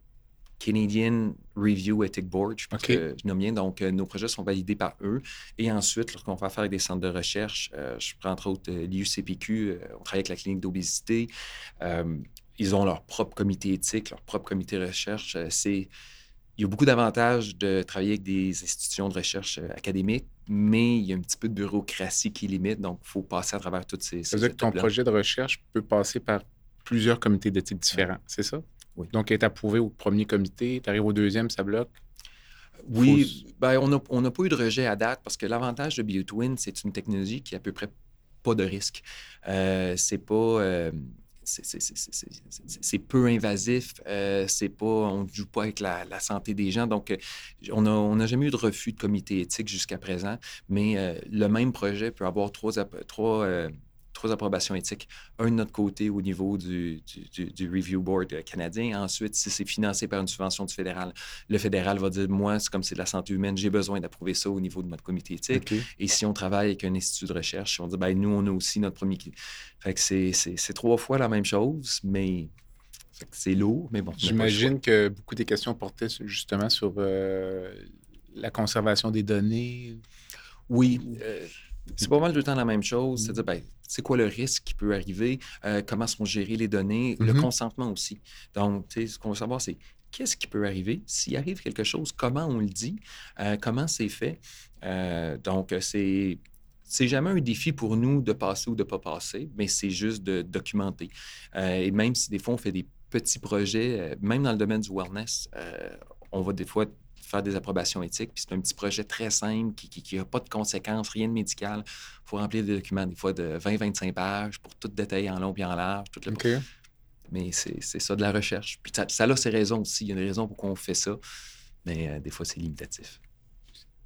Canadian Review Ethic Board, je pense que je nomme bien. Donc, euh, nos projets sont validés par eux. Et ensuite, lorsqu'on va faire avec des centres de recherche, euh, je prends entre autres euh, l'IUCPQ, on travaille avec la clinique d'obésité. ils ont leur propre comité éthique, leur propre comité de recherche. c'est il y a beaucoup d'avantages de travailler avec des institutions de recherche académiques, mais il y a un petit peu de bureaucratie qui limite, donc il faut passer à travers toutes ces. Ça veut dire que ton projet de recherche peut passer par plusieurs comités d'éthique différents, c'est ça? Donc, est approuvé au premier comité, tu arrives au deuxième, ça bloque? Oui, ben, on n'a pas eu de rejet à date parce que l'avantage de BioTwin, c'est une technologie qui a à peu près pas de risque. Euh, c'est pas. Euh, c'est peu invasif, euh, c'est pas, on ne joue pas avec la, santé des gens. Donc, on n'a on a jamais eu de refus de comité éthique jusqu'à présent, mais le même projet peut avoir trois, trois trois approbations éthiques. Un de notre côté au niveau du, du, Review Board canadien. Ensuite, si c'est financé par une subvention du fédéral, le fédéral va dire Moi, c'est comme c'est de la santé humaine, j'ai besoin d'approuver ça au niveau de notre comité éthique. Et si on travaille avec un institut de recherche, on dit ben, Nous, on a aussi notre premier. Fait que c'est trois fois la même chose, mais c'est lourd, mais bon. J'imagine que beaucoup des questions portaient justement sur euh, la conservation des données. Oui. Euh, c'est pas mal tout le temps la même chose. C'est-à-dire, ben, c'est quoi le risque qui peut arriver, euh, comment sont gérées les données, le mm-hmm. consentement aussi. Donc, ce qu'on veut savoir, c'est qu'est-ce qui peut arriver, s'il arrive quelque chose, comment on le dit, euh, comment c'est fait. Euh, donc, c'est c'est jamais un défi pour nous de passer ou de ne pas passer, mais c'est juste de documenter. et même si des fois on fait des petits projets, même dans le domaine du wellness, on va des fois faire des approbations éthiques. Puis c'est un petit projet très simple qui n'a pas de conséquences, rien de médical. Il faut remplir des documents, des fois de 20-25 pages pour tout détailler en long et en large. Tout le Mais c'est ça de la recherche. Puis ça, ça, a ses raisons aussi. Il y a des raisons pour qu'on fait ça. Mais euh, des fois, c'est limitatif.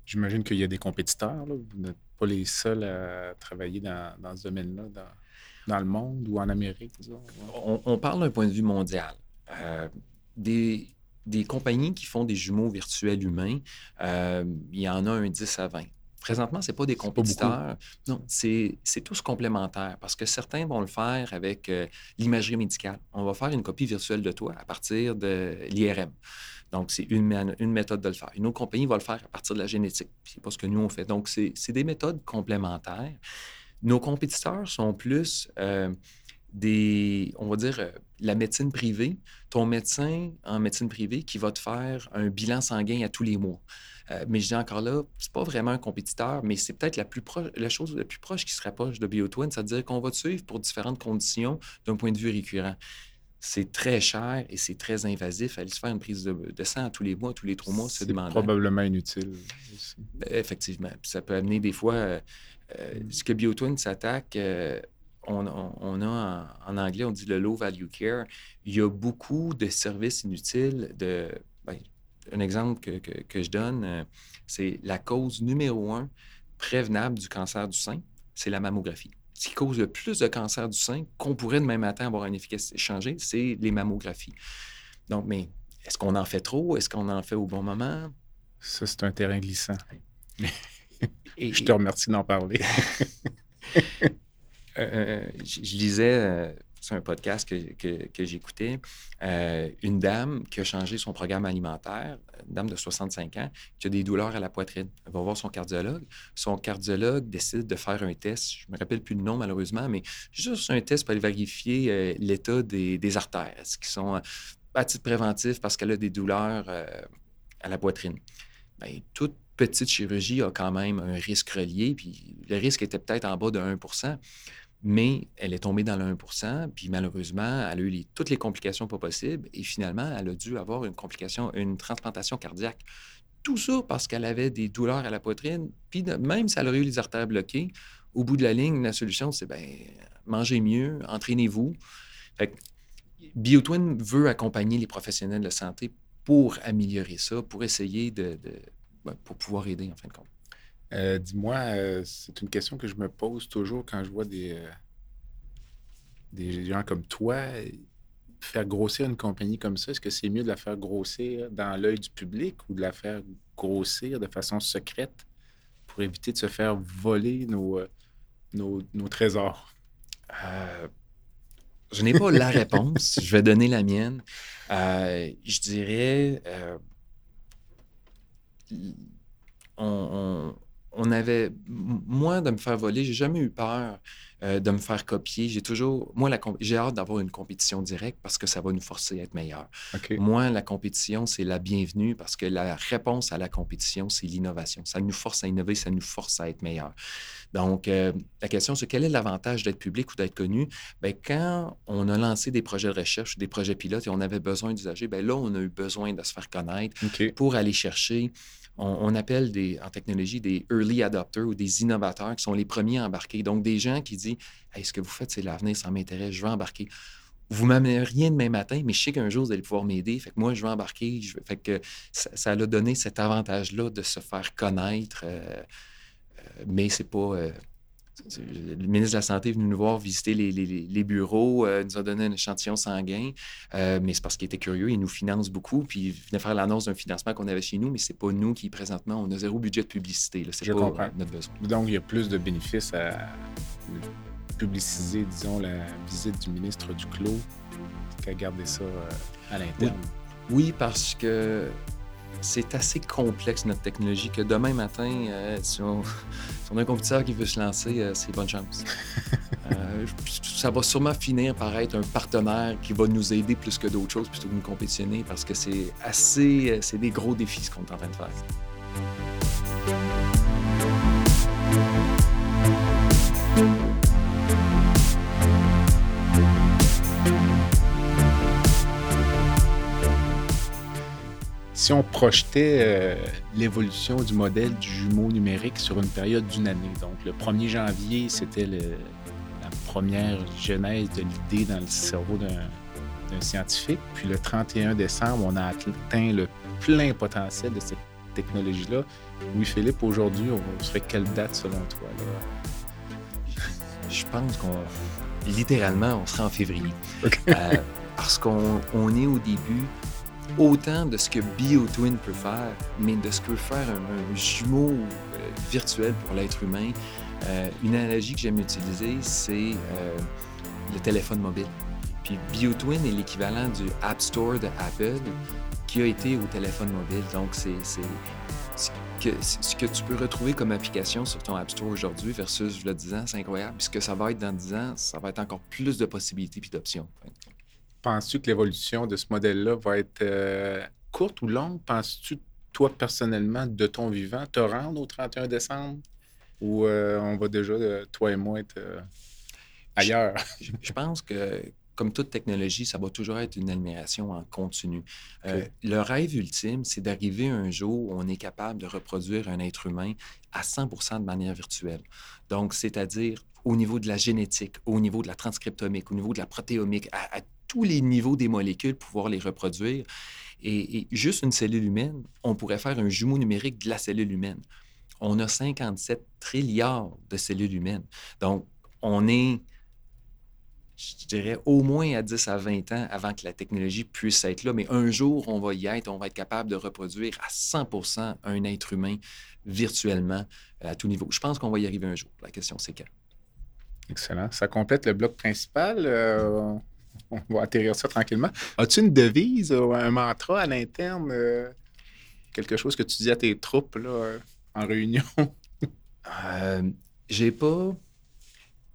J'imagine qu'il y a des compétiteurs. Vous n'êtes pas les seuls à travailler dans, dans ce domaine-là, dans, dans, le monde ou en Amérique, disons. On, parle d'un point de vue mondial. Euh, des, des compagnies qui font des jumeaux virtuels humains, euh, il y en a un 10 à 20. Présentement, ce pas des compétiteurs. non, c'est tous complémentaires parce que certains vont le faire avec euh, l'imagerie médicale. On va faire une copie virtuelle de toi à partir de l'IRM. Donc, c'est une, une, méthode de le faire. Une autre compagnie va le faire à partir de la génétique. C'est pas ce que nous, on fait. Donc, c'est des méthodes complémentaires. Nos compétiteurs sont plus euh, des, on va dire, euh, la médecine privée, ton médecin en médecine privée qui va te faire un bilan sanguin à tous les mois. Euh, mais je dis encore là, c'est pas vraiment un compétiteur, mais c'est peut-être la plus proche, la chose la plus proche qui se rapproche de BioTwin, c'est-à-dire qu'on va te suivre pour différentes conditions d'un point de vue récurrent. C'est très cher et c'est très invasif. Aller se faire une prise de, sang à tous les mois, tous les trois mois, c'est demandant. probablement inutile. Ben, effectivement. ça peut amener des fois. Euh, ce que BioTwin s'attaque, on, a en, anglais, on dit le low value care. Il y a beaucoup de services inutiles. De, ben, un exemple que, je donne, euh, c'est la cause numéro un prévenable du cancer du sein, c'est la mammographie. Ce qui cause le plus de cancer du sein qu'on pourrait demain matin avoir une efficacité changée, c'est les mammographies. Donc, mais est-ce qu'on en fait trop? Est-ce qu'on en fait au bon moment? Ça, c'est un terrain glissant. je te remercie d'en parler. Euh, euh, je, lisais euh, sur un podcast que, j'écoutais, une dame qui a changé son programme alimentaire, une dame de 65 ans, qui a des douleurs à la poitrine. Elle va voir son cardiologue. Son cardiologue décide de faire un test. Je ne me rappelle plus le nom, malheureusement, mais juste un test pour aller vérifier l'état des, artères, qui sont à titre préventif parce qu'elle a des douleurs à la poitrine? Bien, toute petite chirurgie a quand même un risque relié, puis le risque était peut-être en bas de 1 mais elle est tombée dans le 1% puis malheureusement, elle a eu toutes les complications pas possibles, et finalement, elle a dû avoir une complication, une transplantation cardiaque. Tout ça parce qu'elle avait des douleurs à la poitrine, puis même si elle aurait eu les artères bloquées, au bout de la ligne, la solution, c'est ben, mangez mieux, entraînez-vous. BioTwin veut accompagner les professionnels de santé pour améliorer ça, pour essayer de, ben, pour pouvoir aider en fin de compte. Euh, dis-moi, euh, c'est une question que je me pose toujours quand je vois des, euh, des gens comme toi faire grossir une compagnie comme ça. Est-ce que c'est mieux de la faire grossir dans l'œil du public ou de la faire grossir de façon secrète pour éviter de se faire voler nos, nos, trésors? je n'ai pas la réponse. je vais donner la mienne. je dirais on, on avait, moins de me faire voler, j'ai jamais eu peur euh, de me faire copier. J'ai toujours, moi, j'ai hâte d'avoir une compétition directe parce que ça va nous forcer à être meilleurs. Moi, la compétition, c'est la bienvenue parce que la réponse à la compétition, c'est l'innovation. Ça nous force à innover, ça nous force à être meilleurs. Donc, euh, la question, c'est quel est l'avantage d'être public ou d'être connu? Bien, quand on a lancé des projets de recherche, des projets pilotes et on avait besoin d'usagers, bien là, on a eu besoin de se faire connaître pour aller chercher on, appelle des, en technologie des early adopters ou des innovateurs qui sont les premiers à embarquer. Donc, des gens qui disent Ce que vous faites, c'est l'avenir, ça m'intéresse, je veux embarquer. Vous ne m'amenez rien demain matin, mais je sais qu'un jour, vous allez pouvoir m'aider. Fait que moi, je veux embarquer. Fait que ça, ça a donné cet avantage-là de se faire connaître. Euh, euh, mais c'est pas. Euh, le ministre de la Santé est venu nous voir visiter les, bureaux, euh, nous a donné un échantillon sanguin, euh, mais c'est parce qu'il était curieux, il nous finance beaucoup, puis il venait faire l'annonce d'un financement qu'on avait chez nous, mais c'est pas nous qui, présentement, on a zéro budget de publicité. C'est pas comprends. notre besoin. Donc, il y a plus de bénéfices à publiciser, disons, la visite du ministre du Clos qu'à garder ça euh, à l'interne. oui, parce que c'est assez complexe, notre technologie, que demain matin, euh, si, on, a un compétiteur qui veut se lancer, euh, c'est bonne chance. Euh, ça va sûrement finir par être un partenaire qui va nous aider plus que d'autres choses plutôt que nous compétitionner parce que c'est assez, c'est des gros défis ce qu'on est en train de faire. Si on projetait euh, l'évolution du modèle du jumeau numérique sur une période d'une année, donc le 1er janvier, c'était la première genèse de l'idée dans le cerveau d'un scientifique, puis le 31 décembre, on a atteint le plein potentiel de cette technologie-là. Louis-Philippe, aujourd'hui, on serait quelle date selon toi? Je pense qu'on, littéralement, on serait en février. Euh, parce qu'on est au début autant de ce que BioTwin peut faire, mais de ce que peut faire un, jumeau euh, virtuel pour l'être humain. Euh, une analogie que j'aime utiliser, c'est euh, le téléphone mobile. Puis BioTwin est l'équivalent du App Store de Apple qui a été au téléphone mobile. Donc, c'est ce que, tu peux retrouver comme application sur ton App Store aujourd'hui versus le 10 ans, c'est incroyable. Puis ce que ça va être dans 10 ans, ça va être encore plus de possibilités et d'options. Penses-tu que l'évolution de ce modèle-là va être euh, courte ou longue? Penses-tu, toi, personnellement, de ton vivant, te rendre au 31 décembre? Ou euh, on va déjà, euh, toi et moi, être ailleurs? Je, pense que, comme toute technologie, ça va toujours être une admiration en continu. le rêve ultime, c'est d'arriver un jour où on est capable de reproduire un être humain à 100% de manière virtuelle. Donc, c'est-à-dire au niveau de la génétique, au niveau de la transcriptomique, au niveau de la protéomique, à, à tous les niveaux des molécules, pouvoir les reproduire. Et, juste une cellule humaine, on pourrait faire un jumeau numérique de la cellule humaine. On a 57 trilliards de cellules humaines. Donc, on est, je dirais, au moins à 10 à 20 ans avant que la technologie puisse être là. Mais un jour, on va y être, on va être capable de reproduire à 100% un être humain virtuellement à tout niveau. Je pense qu'on va y arriver un jour. La question, c'est quand? Excellent. Ça complète le bloc principal. Euh, on va atterrir ça tranquillement. As-tu une devise ou un mantra à l'interne? Euh, quelque chose que tu dis à tes troupes là, en réunion? euh, j'ai pas.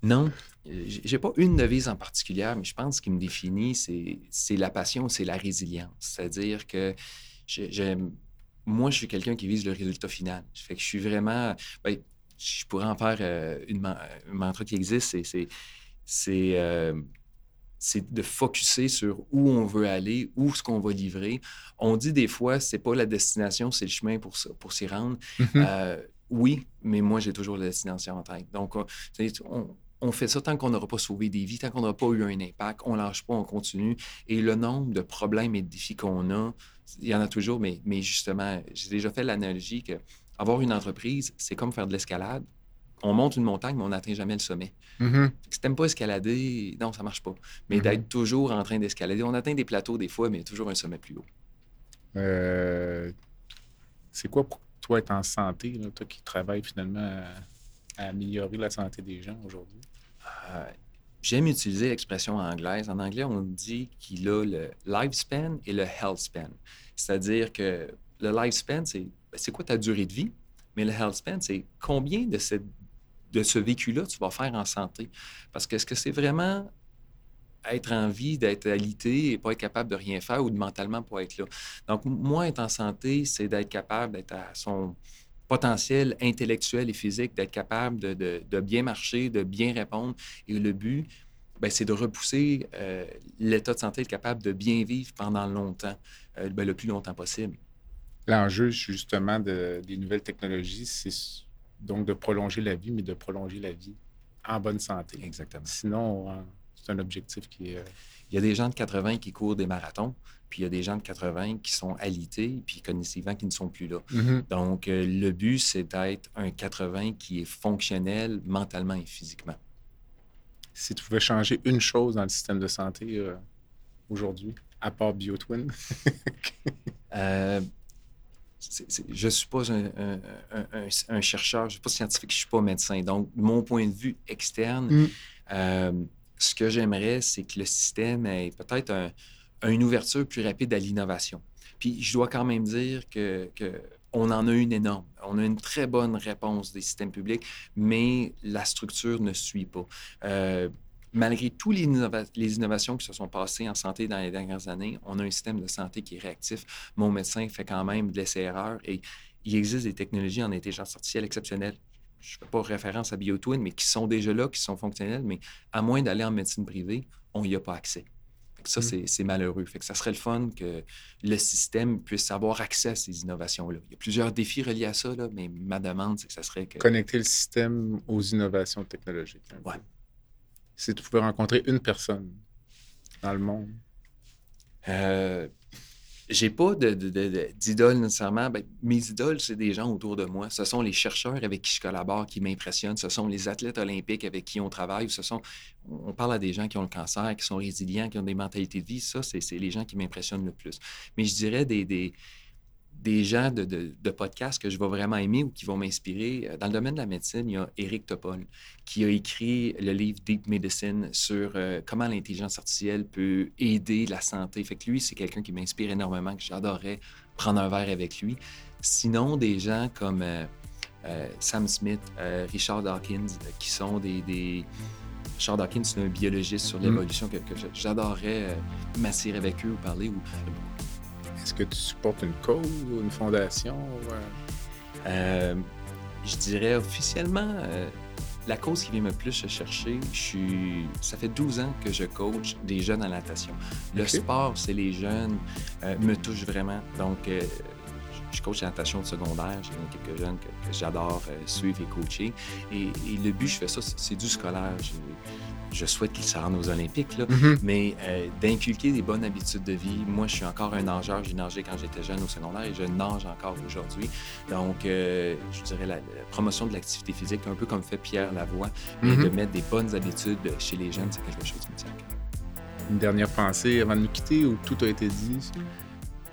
Non. J'ai pas une devise en particulier, mais je pense ce qui me définit, c'est la passion, c'est la résilience. C'est-à-dire que j'aime. Moi, je suis quelqu'un qui vise le résultat final. Fait que je suis vraiment. Ben, je pourrais en faire euh, une, un mantra qui existe, c'est- c'est c'est euh, c'est de focuser sur où on veut aller, où ce qu'on va livrer. On dit des fois, c'est pas la destination, c'est le chemin pour, ça- pour s'y rendre. Mhm. Euh, oui, mais moi, j'ai toujours la destination en tête. Donc, on fait ça tant qu'on n'aura pas sauvé des vies, tant qu'on n'aura pas eu un impact, on lâche pas, on continue. Et le nombre de problèmes et de défis qu'on a, il y en a toujours, mais, mais justement, j'ai déjà fait l'analogie que avoir une entreprise, c'est comme faire de l'escalade. On monte une montagne, mais on n'atteint jamais le sommet. Mhm. Si t'aimes pas escalader, non, ça marche pas. Mais Mhm. d'être toujours en train d'escalader, on atteint des plateaux des fois, mais il y a toujours un sommet plus haut. Euh, c'est quoi pour toi être en santé, là, toi qui travailles finalement à, à améliorer la santé des gens aujourd'hui? Euh, J'aime utiliser l'expression anglaise. En anglais, on dit qu'il a le lifespan et le health span. C'est-à-dire que le lifespan, c'est ben, c'est quoi ta durée de vie, mais le health span, c'est combien de, cette, de ce vécu-là tu vas faire en santé. Parce que est-ce que c'est vraiment être en vie, d'être alité et pas être capable de rien faire ou de mentalement pas être là? Donc, moi, être en santé, c'est d'être capable d'être à son potentiel intellectuel et physique, d'être capable de, bien marcher, de bien répondre. Et le but, ben, c'est de repousser euh, l'état de santé, être capable de bien vivre pendant longtemps, euh, ben, le plus longtemps possible. L'enjeu, justement, de- des nouvelles technologies, c'est donc de prolonger la vie, mais de prolonger la vie en bonne santé. Exactement. Sinon, euh, c'est un objectif qui est. euh, Il y a des gens de 80 qui courent des marathons, puis il y a des gens de 80 qui sont alités, puis cognitivement qui ne sont plus là. Donc, euh, le but, c'est d'être un 80 qui est fonctionnel mentalement et physiquement. Si tu pouvais changer une chose dans le système de santé euh, aujourd'hui, à part BioTwin, Euh, je ne suis pas un, un- un- un- un chercheur, je ne suis pas scientifique, je ne suis pas médecin. Donc, mon point de vue externe, Mm. euh, ce que j'aimerais, c'est que le système ait peut-être un- une ouverture plus rapide à l'innovation. Puis, je dois quand même dire que, que on en a une énorme. On a une très bonne réponse des systèmes publics, mais la structure ne suit pas. Euh, malgré toutes les, innova- les innovations qui se sont passées en santé dans les dernières années, on a un système de santé qui est réactif. Mon médecin fait quand même de l'essai-erreur et il existe des technologies en intelligence artificielle exceptionnelles. Je ne fais pas référence à BioTwin, mais qui sont déjà là, qui sont fonctionnelles, mais à moins d'aller en médecine privée, on n'y a pas accès. Ça, Mm. c'est- malheureux. Fait que ça serait le fun que le système puisse avoir accès à ces innovations-là. Il y a plusieurs défis reliés à ça, là, mais ma demande, c'est que ça serait que... connecter le système aux innovations technologiques. peu. Ouais. Si tu pouvais rencontrer une personne dans le monde, Euh, j'ai pas de- de- de- de- d'idole nécessairement. Ben, mes idoles, c'est des gens autour de moi. Ce sont les chercheurs avec qui je collabore qui m'impressionnent. Ce sont les athlètes olympiques avec qui on travaille. Ce sont, on parle à des gens qui ont le cancer, qui sont résilients, qui ont des mentalités de vie. Ça, c'est les gens qui m'impressionnent le plus. Mais je dirais des, des gens de, de, de podcasts que je vais vraiment aimer ou qui vont m'inspirer. Euh, Dans le domaine de la médecine, il y a Éric Topol qui a écrit le livre Deep Medicine sur euh, comment l'intelligence artificielle peut aider la santé. Fait que lui, c'est quelqu'un qui m'inspire énormément, que j'adorerais prendre un verre avec lui. Sinon, des gens comme euh, euh, Sam Smith, Richard Dawkins, qui sont des... des... Richard Dawkins, c'est un biologiste sur Mm. l'évolution que, que j'adorerais m'asseoir avec eux ou parler. Ou, est-ce que tu supportes une cause ou une fondation? euh, Euh, je dirais officiellement, euh, la cause qui vient me plus chercher, je suis, ça fait 12 ans que je coach des jeunes en natation. Le sport, c'est les jeunes, euh, me touche vraiment. Donc, je coach la natation de secondaire. J'ai quelques jeunes que, que j'adore suivre et coacher. Et, et le but, je fais ça, c'est du scolaire. Je, souhaite qu'ils se rendent aux Olympiques, là. Mais euh, d'inculquer des bonnes habitudes de vie, moi, je suis encore un nageur. J'ai nagé quand j'étais jeune au secondaire et je nage encore aujourd'hui. Donc, euh, je dirais la, la promotion de l'activité physique, un peu comme fait Pierre Lavoie, mais Mhm. de mettre des bonnes habitudes chez les jeunes, c'est quelque chose qui me tient à cœur. Une dernière pensée avant de nous quitter ou tout a été dit?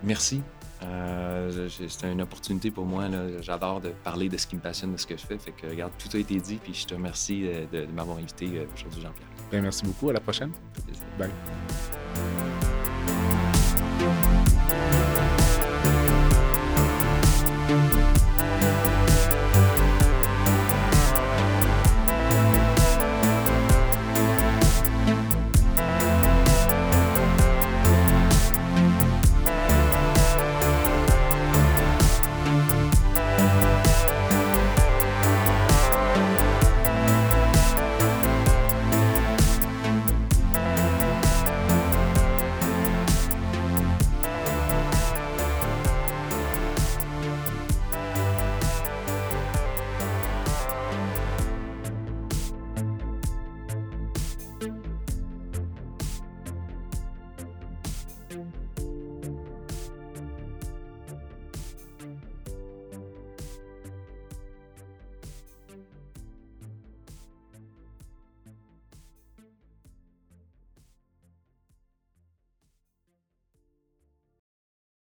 Merci. Euh, c'est une opportunité pour moi. J'adore de parler de ce qui me passionne, de ce que je fais. Fait que, regarde, tout a été dit. Puis je te remercie euh, de, de m'avoir invité aujourd'hui, Jean-Pierre. Merci beaucoup. À la prochaine. Bye.